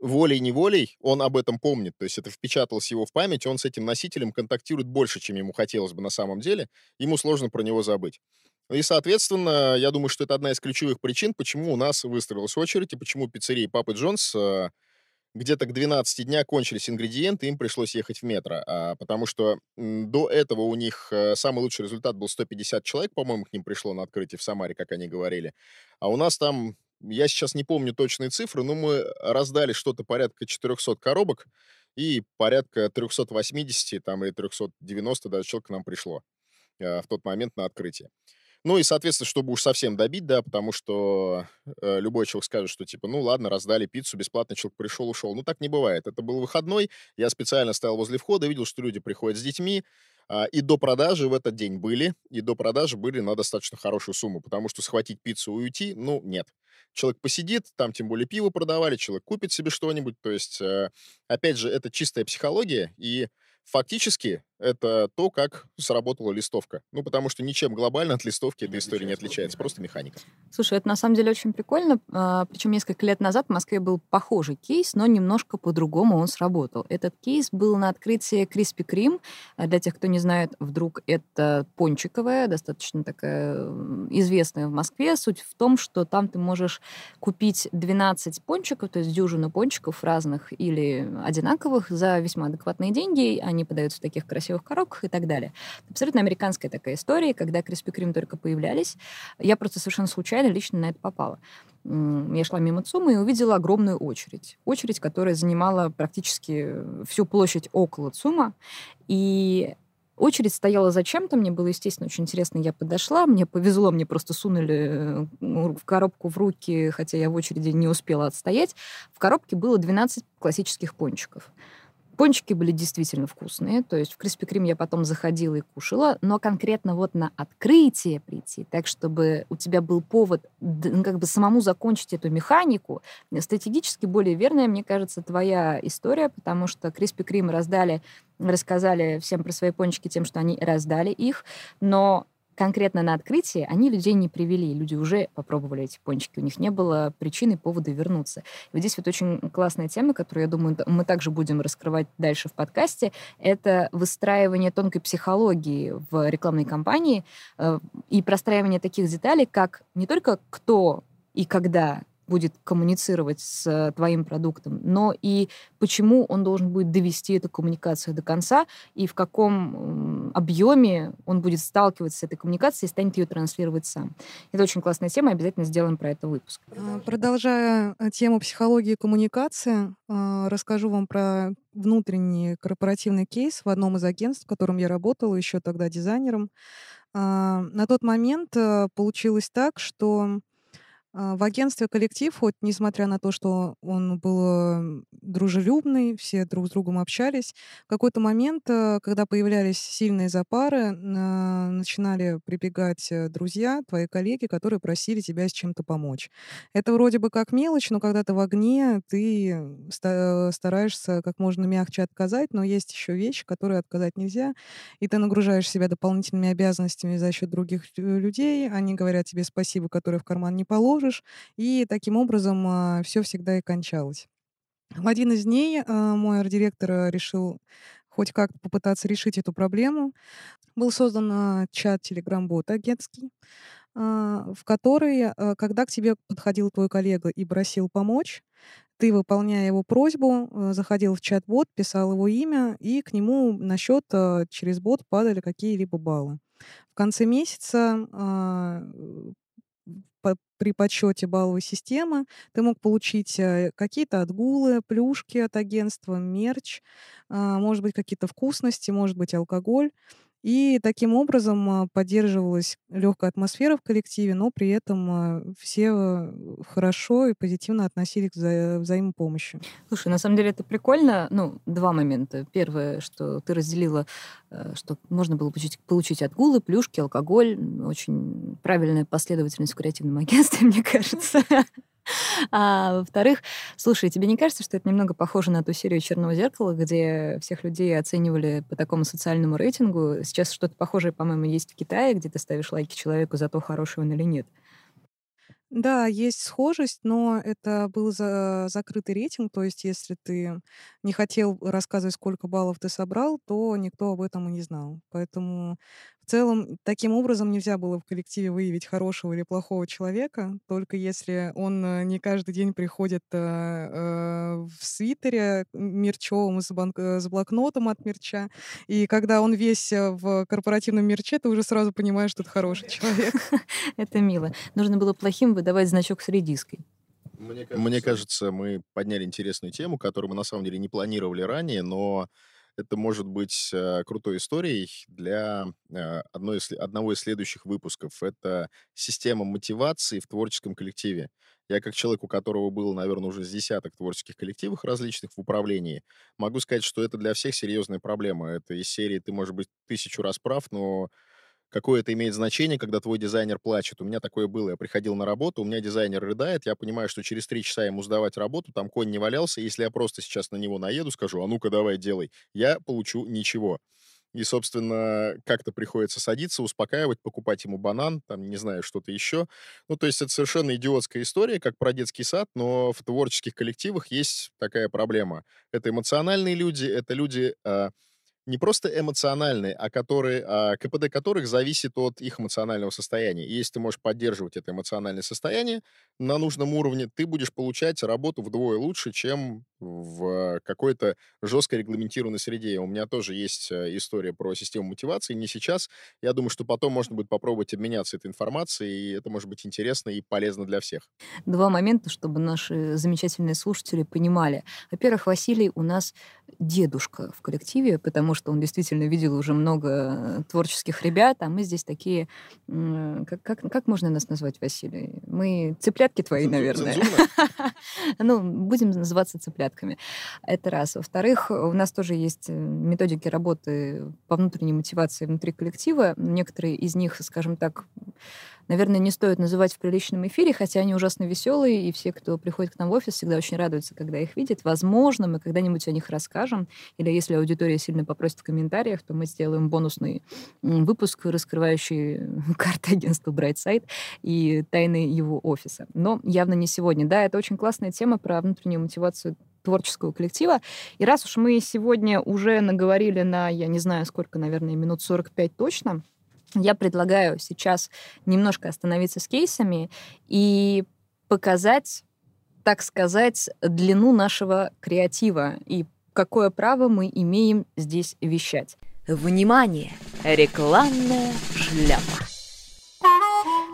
S3: волей-неволей он об этом помнит. То есть это впечаталось его в память, он с этим носителем контактирует больше, чем ему хотелось бы на самом деле. Ему сложно про него забыть. И, соответственно, я думаю, что это одна из ключевых причин, почему у нас выстроилась очередь и почему пиццерии Папы Джонс э, где-то к 12 дня кончились ингредиенты, им пришлось ехать в метро, а, потому что до этого у них а, самый лучший результат был 150 человек, по-моему, к ним пришло на открытие в Самаре, как они говорили. А у нас там, я сейчас не помню точные цифры, но мы раздали что-то порядка 400 коробок, и порядка 380 там, или 390 даже человек к нам пришло а, в тот момент на открытие. Ну и, соответственно, чтобы уж совсем добить, да, потому что э, любой человек скажет, что типа, ну ладно, раздали пиццу, бесплатно человек пришел, ушел. Ну так не бывает. Это был выходной, я специально стоял возле входа, видел, что люди приходят с детьми, э, и до продажи в этот день были, и до продажи были на достаточно хорошую сумму, потому что схватить пиццу и уйти, ну, нет. Человек посидит, там тем более пиво продавали, человек купит себе что-нибудь, то есть, э, опять же, это чистая психология, и Фактически, это то, как сработала листовка. Ну, потому что ничем глобально от листовки эта история не отличается, просто механика.
S2: Слушай, это на самом деле очень прикольно. А, Причем несколько лет назад в Москве был похожий кейс, но немножко по-другому он сработал. Этот кейс был на открытии Криспи Крим. Для тех, кто не знает, вдруг это пончиковая, достаточно такая известная в Москве. Суть в том, что там ты можешь купить 12 пончиков, то есть дюжину пончиков разных или одинаковых за весьма адекватные деньги. Они они подаются в таких красивых коробках и так далее. Абсолютно американская такая история, когда Криспи Крим только появлялись. Я просто совершенно случайно лично на это попала. Я шла мимо ЦУМа и увидела огромную очередь. Очередь, которая занимала практически всю площадь около ЦУМа. И Очередь стояла зачем-то, мне было, естественно, очень интересно, я подошла, мне повезло, мне просто сунули э, в коробку в руки, хотя я в очереди не успела отстоять. В коробке было 12 классических пончиков. Пончики были действительно вкусные, то есть в Криспи Крим я потом заходила и кушала, но конкретно вот на открытие прийти, так чтобы у тебя был повод ну, как бы самому закончить эту механику, стратегически более верная, мне кажется, твоя история, потому что Криспи Крим раздали, рассказали всем про свои пончики тем, что они раздали их, но конкретно на открытии они людей не привели. Люди уже попробовали эти пончики. У них не было причины, повода вернуться. И вот здесь вот очень классная тема, которую, я думаю, мы также будем раскрывать дальше в подкасте, это выстраивание тонкой психологии в рекламной кампании э, и простраивание таких деталей, как не только кто и когда будет коммуницировать с твоим продуктом, но и почему он должен будет довести эту коммуникацию до конца и в каком объеме он будет сталкиваться с этой коммуникацией и станет ее транслировать сам. Это очень классная тема, обязательно сделаем про это выпуск.
S1: А, продолжая э, тему психологии и коммуникации, а, расскажу вам про внутренний корпоративный кейс в одном из агентств, в котором я работала еще тогда дизайнером. А, на тот момент э, получилось так, что а, в агентстве коллектив, хоть несмотря на то, что он был дружелюбный, все друг с другом общались, в какой-то момент, э, когда появлялись сильные запары, начинали прибегать э, друзья, твои коллеги, которые просили тебя с чем-то помочь. Это вроде бы как мелочь, но когда ты в огне, ты стараешься как можно мягче отказать, но есть еще вещи, которые отказать нельзя, и ты нагружаешь себя дополнительными обязанностями за счет других людей, они говорят тебе спасибо, которые в карман не положишь, можешь. И таким образом а, все всегда и кончалось. В один из дней а, мой арт-директор решил хоть как-то попытаться решить эту проблему. Был создан а, чат Telegram-бот агентский, в который, когда к тебе подходил твой коллега и просил помочь, ты, выполняя его просьбу, заходил в чат-бот, писал его имя, и к нему на счет через бот падали какие-либо баллы. В конце месяца по при подсчете балловой системы ты мог получить, э, какие-то отгулы, плюшки от агентства, мерч, а, может быть, какие-то вкусности, может быть, алкоголь. И таким образом а, поддерживалась легкая атмосфера в коллективе, но при этом а, все э, хорошо и позитивно относились к вза взаимопомощи.
S2: Слушай, на самом деле это прикольно. Ну, два момента. Первое, что ты разделила, э, что можно было получить, получить отгулы, плюшки, алкоголь. Очень правильная последовательность в креативном агентстве, мне кажется. А во-вторых, слушай, тебе не кажется, что это немного похоже на ту серию «Черного зеркала», где всех людей оценивали по такому социальному рейтингу? Сейчас что-то похожее, по-моему, есть в Китае, где ты ставишь лайки человеку за то, хороший он или нет.
S1: Да, есть схожесть, но это был за закрытый рейтинг. То есть если ты не хотел рассказывать, сколько баллов ты собрал, то никто об этом и не знал. Поэтому целом таким образом нельзя было в коллективе выявить хорошего или плохого человека, только если он э, не каждый день приходит э, э, в свитере мерчевом с, банк, э, с блокнотом от мерча. И когда он весь в корпоративном мерче, ты уже сразу понимаешь, что это хороший человек.
S2: Это мило. Нужно было плохим выдавать значок с редиской.
S3: Мне кажется... Мне кажется, мы подняли интересную тему, которую мы на самом деле не планировали ранее, но это может быть э, крутой историей для э, одной из, одного из следующих выпусков. Это система мотивации в творческом коллективе. Я как человек, у которого было, наверное, уже с десяток творческих коллективов различных в управлении, могу сказать, что это для всех серьезная проблема. Это из серии «ты, может быть, тысячу раз прав, но какое это имеет значение, когда твой дизайнер плачет. У меня такое было. Я приходил на работу, у меня дизайнер рыдает, я понимаю, что через три часа ему сдавать работу, там конь не валялся. Если я просто сейчас на него наеду, скажу, а ну-ка давай делай, я получу ничего. И, собственно, как-то приходится садиться, успокаивать, покупать ему банан, там, не знаю, что-то еще. Ну, то есть это совершенно идиотская история, как про детский сад, но в творческих коллективах есть такая проблема. Это эмоциональные люди, это люди, а, не просто эмоциональные, а которые, а, КПД которых зависит от их эмоционального состояния. И если ты можешь поддерживать это эмоциональное состояние на нужном уровне, ты будешь получать работу вдвое лучше, чем в какой-то жестко регламентированной среде. У меня тоже есть э, история про систему мотивации, не сейчас. Я думаю, что потом можно будет попробовать обменяться этой информацией, и это может быть интересно и полезно для всех.
S2: Два момента, чтобы наши замечательные слушатели понимали. Во-первых, Василий у нас дедушка в коллективе, потому что он действительно видел уже много творческих ребят, а мы здесь такие... Как, как, как можно нас назвать, Василий? Мы цыплятки твои, наверное. Ну, будем называться цыплятки порядками. Это раз. Во-вторых, у нас тоже есть э, методики работы по внутренней мотивации внутри коллектива. Некоторые из них, скажем так, наверное, не стоит называть в приличном эфире, хотя они ужасно веселые, и все, кто приходит к нам в офис, всегда очень радуются, когда их видят. Возможно, мы когда-нибудь о них расскажем, или если аудитория сильно попросит в комментариях, то мы сделаем бонусный выпуск, раскрывающий карты агентства Brightside и тайны его офиса. Но явно не сегодня. Да, это очень классная тема про внутреннюю мотивацию творческого коллектива. И раз уж мы сегодня уже наговорили на, я не знаю, сколько, наверное, минут 45 точно, я предлагаю сейчас немножко остановиться с кейсами и показать, так сказать, длину нашего креатива и какое право мы имеем здесь вещать. Внимание! Рекламная шляпа.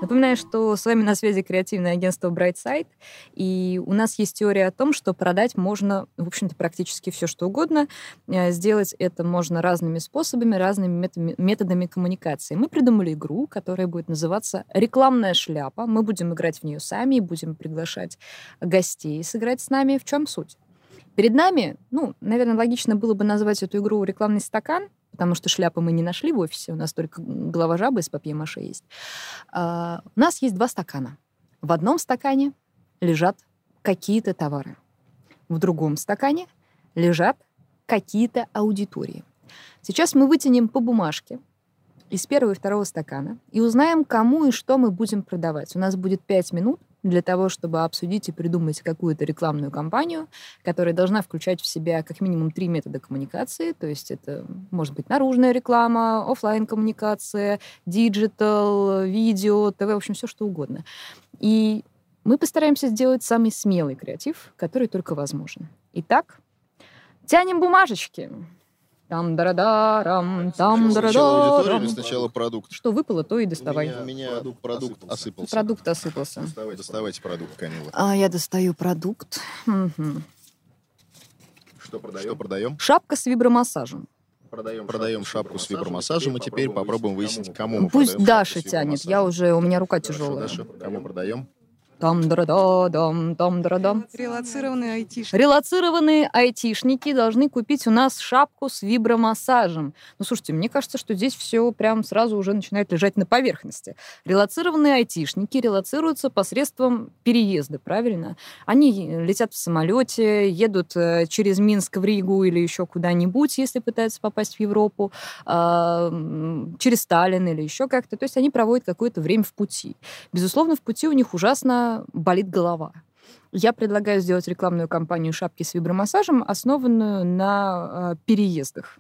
S2: Напоминаю, что с вами на связи креативное агентство Brightside, и у нас есть теория о том, что продать можно, в общем-то, практически все, что угодно. Э, сделать это можно разными способами, разными методами коммуникации. Мы придумали игру, которая будет называться «Рекламная шляпа». Мы будем играть в нее сами, будем приглашать гостей сыграть с нами. В чем суть? Перед нами, ну, наверное, логично было бы назвать эту игру «Рекламный стакан», потому что шляпы мы не нашли в офисе, у нас только голова жабы из папье-маше есть. А, у нас есть два стакана. В одном стакане лежат какие-то товары. В другом стакане лежат какие-то аудитории. Сейчас мы вытянем по бумажке из первого и второго стакана и узнаем, кому и что мы будем продавать. У нас будет пять минут для того, чтобы обсудить и придумать какую-то рекламную кампанию, которая должна включать в себя как минимум три метода коммуникации. То есть это может быть наружная реклама, офлайн коммуникация диджитал, видео, ТВ, в общем, все что угодно. И мы постараемся сделать самый смелый креатив, который только возможен. Итак, тянем бумажечки. Там дарадарам, там
S3: или сначала продукт?
S2: Что выпало, то и доставай.
S3: У меня, продукт, продукт осыпался.
S2: Продукт осыпался.
S3: Доставайте, доставайте продукт, Камила.
S2: А я достаю продукт. Угу.
S3: Что продаем? Что продаем?
S2: Шапка с вибромассажем.
S3: Продаем, продаем шапку с вибромассажем, и теперь попробуем выяснить, кому мы
S2: Пусть Даша тянет, я уже, у меня рука тяжелая.
S3: Даша, кому продаем?
S2: Там да да дам там да дам
S1: Релацированные айтишники.
S2: Релацированные айтишники должны купить у нас шапку с вибромассажем. Ну, слушайте, мне кажется, что здесь все прям сразу уже начинает лежать на поверхности. Релацированные айтишники релацируются посредством переезда, правильно? Они летят в самолете, едут э, через Минск в Ригу или еще куда-нибудь, если пытаются попасть в Европу, а, через Сталин или еще как-то. То есть они проводят какое-то время в пути. Безусловно, в пути у них ужасно болит голова. Я предлагаю сделать рекламную кампанию шапки с вибромассажем, основанную на э, переездах.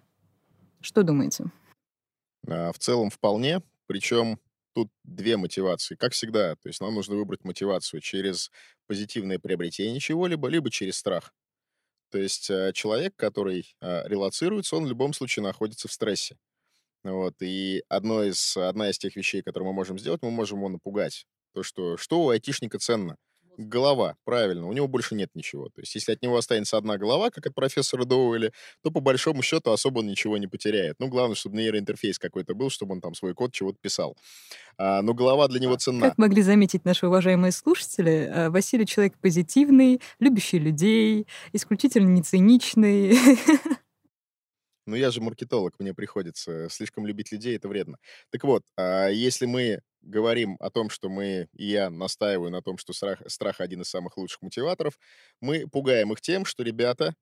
S2: Что думаете?
S3: А, в целом вполне. Причем тут две мотивации. Как всегда, то есть нам нужно выбрать мотивацию через позитивное приобретение чего-либо, либо через страх. То есть э, человек, который э, релацируется, он в любом случае находится в стрессе. Вот, и одно из, одна из тех вещей, которые мы можем сделать, мы можем его напугать. То, что, что у айтишника ценно? Голова, правильно, у него больше нет ничего. То есть, если от него останется одна голова, как от профессора Доуэля, то по большому счету особо ничего не потеряет. Ну, главное, чтобы нейроинтерфейс какой-то был, чтобы он там свой код чего-то писал. А, но голова для него ценна.
S2: Как могли заметить наши уважаемые слушатели, э, Василий человек позитивный, любящий людей, исключительно не циничный.
S3: Ну, я же маркетолог, мне приходится слишком любить людей, это вредно. Так вот, а если мы говорим о том, что мы, и я настаиваю на том, что страх, страх один из самых лучших мотиваторов, мы пугаем их тем, что, ребята,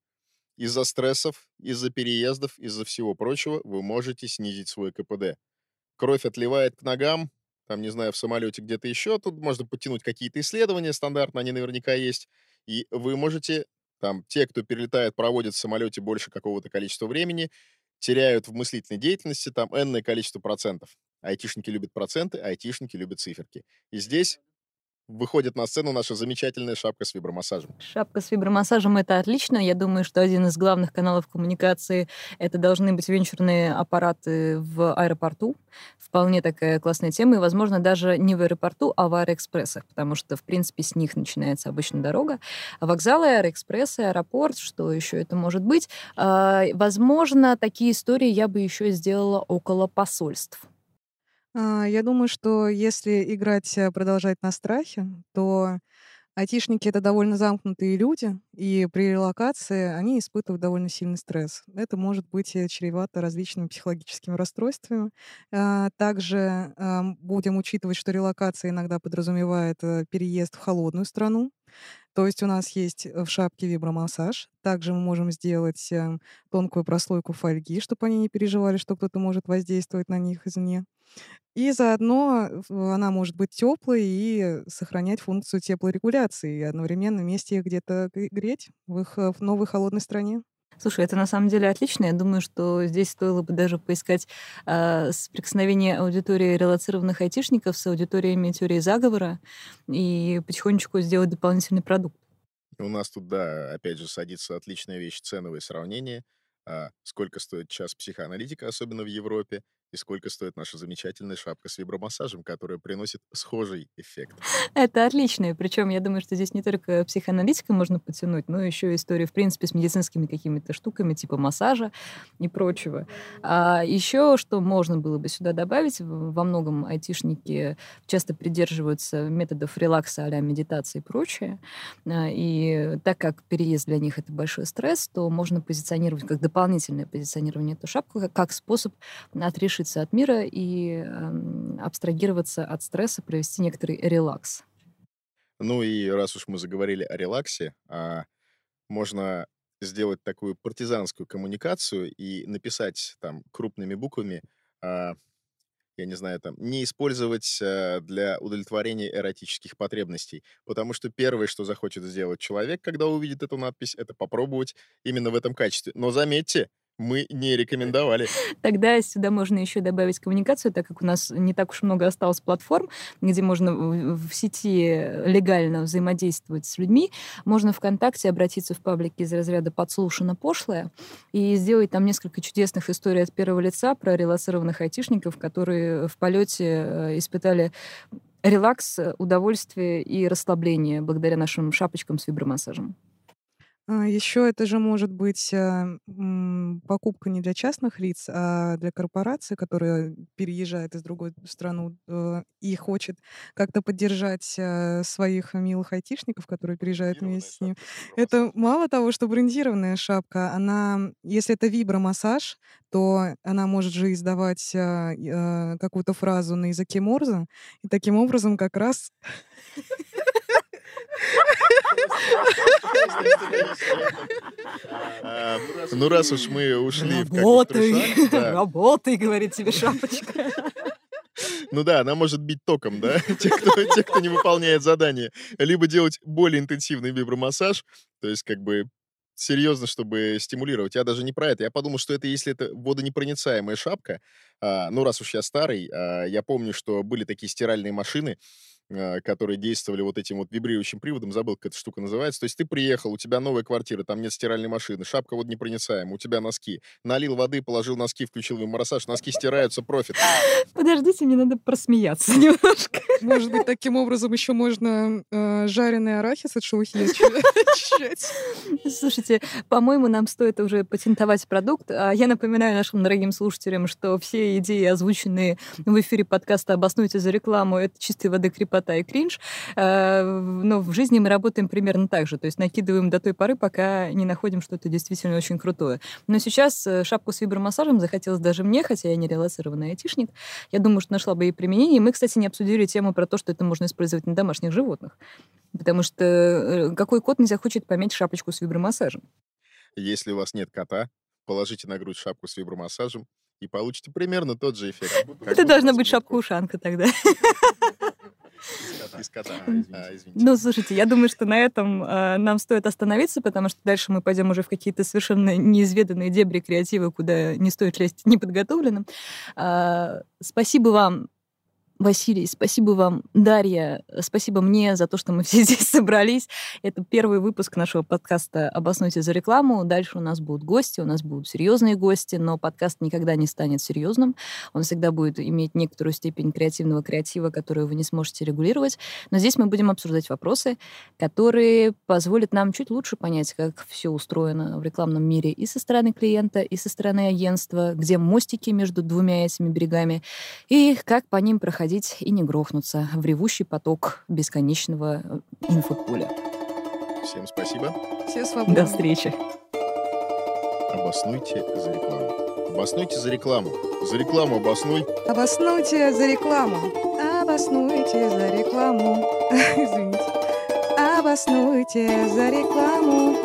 S3: из-за стрессов, из-за переездов, из-за всего прочего вы можете снизить свой КПД. Кровь отливает к ногам, там, не знаю, в самолете где-то еще, тут можно подтянуть какие-то исследования стандартно, они наверняка есть, и вы можете там те, кто перелетает, проводят в самолете больше какого-то количества времени, теряют в мыслительной деятельности там энное количество процентов. Айтишники любят проценты, айтишники любят циферки. И здесь выходит на сцену наша замечательная шапка с вибромассажем.
S2: Шапка с вибромассажем — это отлично. Я думаю, что один из главных каналов коммуникации — это должны быть венчурные аппараты в аэропорту. Вполне такая классная тема. И, возможно, даже не в аэропорту, а в аэроэкспрессах, потому что, в принципе, с них начинается обычно дорога. А вокзалы, аэроэкспрессы, аэропорт, что еще это может быть? А, возможно, такие истории я бы еще сделала около посольств
S1: а, я думаю, что если играть, э, продолжать на страхе, то айтишники- это довольно замкнутые люди, и при релокации они испытывают довольно сильный стресс. Это может быть, э, чревато различными психологическими расстройствами. А, также, будем учитывать, что релокация иногда подразумевает, э, переезд в холодную страну. То есть у нас есть, в шапке вибромассаж. Также мы можем сделать, э, тонкую прослойку фольги, чтобы они не переживали, что кто-то может воздействовать на них извне. И заодно она может быть теплой и сохранять функцию теплорегуляции, и одновременно вместе их где-то греть в их э, в новой холодной стране.
S2: Слушай, это на самом деле отлично. Я думаю, что здесь стоило бы даже поискать э, соприкосновение аудитории релацированных айтишников с аудиториями теории заговора и потихонечку сделать дополнительный продукт.
S3: У нас тут, да, опять же, садится отличная вещь, ценовые сравнения. А, сколько стоит час психоаналитика, особенно в Европе, и сколько стоит наша замечательная шапка с вибромассажем, которая приносит схожий эффект.
S2: Это отлично. Причем я думаю, что здесь не только психоаналитика можно потянуть, но еще историю, в принципе, с медицинскими какими-то штуками, типа массажа и прочего. А еще, что можно было бы сюда добавить, во многом айтишники часто придерживаются методов релакса а медитации и прочее. А, и так как переезд для них это большой стресс, то можно позиционировать как дополнительное позиционирование эту шапку как способ отрешить отрешиться от мира и э, абстрагироваться от стресса, провести некоторый релакс.
S3: Ну и раз уж мы заговорили о релаксе, а, можно сделать такую партизанскую коммуникацию и написать там крупными буквами, а, я не знаю, там, не использовать а, для удовлетворения эротических потребностей. Потому что первое, что захочет сделать человек, когда увидит эту надпись, это попробовать именно в этом качестве. Но заметьте, мы не рекомендовали.
S2: Тогда сюда можно еще добавить коммуникацию, так как у нас не так уж много осталось платформ, где можно в, сети легально взаимодействовать с людьми. Можно ВКонтакте обратиться в паблике из разряда «Подслушано пошлое» и сделать там несколько чудесных историй от первого лица про релацированных айтишников, которые в полете э, испытали релакс, удовольствие и расслабление благодаря нашим шапочкам с вибромассажем.
S1: А, еще это же может быть, м, покупка не для частных лиц, а для корпорации, которая переезжает из другой страну, э, и хочет как-то поддержать, а, своих милых айтишников, которые переезжают
S3: Брендированная
S1: вместе с ним.
S3: шапка
S1: Это мало того, что брендированная шапка, она, если это вибромассаж, то она может же издавать, а, какую-то фразу на языке Морзе, и таким образом как раз
S3: Ну, раз уж мы ушли в
S2: Работай, работай, говорит тебе шапочка.
S3: Ну да, она может бить током, да, те, кто, те, кто не выполняет задание. Либо делать более интенсивный вибромассаж, то есть как бы серьезно, чтобы стимулировать. Я даже не про это. Я подумал, что это если это водонепроницаемая шапка, а, ну раз уж я старый, а, я помню, что были такие стиральные машины, а, которые действовали вот этим вот вибрирующим приводом, забыл, как эта штука называется. То есть ты приехал, у тебя новая квартира, там нет стиральной машины, шапка водонепроницаемая, у тебя носки. Налил воды, положил носки, включил вибромассаж, носки стираются, профит.
S2: Подождите, мне надо просмеяться немножко.
S1: Может быть, таким образом еще можно, э, жареный арахис от шелухи очищать.
S2: Слушайте, по-моему, нам стоит уже патентовать продукт. А я напоминаю нашим дорогим слушателям, что все идеи, озвученные в эфире подкаста «Обоснуйте за рекламу», это чистой воды крепота и кринж. Э, Но в жизни мы работаем примерно так же. То есть накидываем до той поры, пока не находим что-то действительно очень крутое. Но сейчас э, шапку с вибромассажем захотелось даже мне, хотя я не релацированный айтишник. Я думаю, что нашла бы ей применение. И мы, кстати, не обсудили тему про то, что это можно использовать на домашних животных. Потому что э, какой кот не захочет пометь шапочку с вибромассажем?
S3: Если у вас нет кота, положите на грудь шапку с вибромассажем и получите примерно тот же эффект.
S2: Это должна быть шапка-ушанка тогда.
S3: Из кота. А, извините. А.
S2: Ну, слушайте, я думаю, что на этом э, нам стоит остановиться, потому что дальше мы пойдем уже в какие-то совершенно неизведанные дебри креатива, куда не стоит лезть неподготовленным. А, спасибо вам, Василий, спасибо вам, Дарья, спасибо мне за то, что мы все здесь собрались. Это первый выпуск нашего подкаста «Обоснуйте за рекламу». Дальше у нас будут гости, у нас будут серьезные гости, но подкаст никогда не станет серьезным. Он всегда будет иметь некоторую степень креативного креатива, которую вы не сможете регулировать. Но здесь мы будем обсуждать вопросы, которые позволят нам чуть лучше понять, как все устроено в рекламном мире и со стороны клиента, и со стороны агентства, где мостики между двумя этими берегами, и как по ним проходить и не грохнуться в ревущий поток бесконечного э, инфополя.
S3: Всем спасибо.
S1: Все свободны.
S2: До встречи.
S3: Обоснуйте за рекламу. Обоснуйте за рекламу. За рекламу обоснуй.
S1: Обоснуйте за рекламу. Обоснуйте за рекламу. Извините. Обоснуйте за рекламу.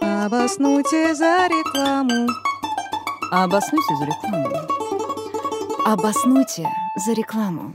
S1: Обоснуйте за рекламу.
S2: Обоснуйте за рекламу. Обоснуйте за рекламу.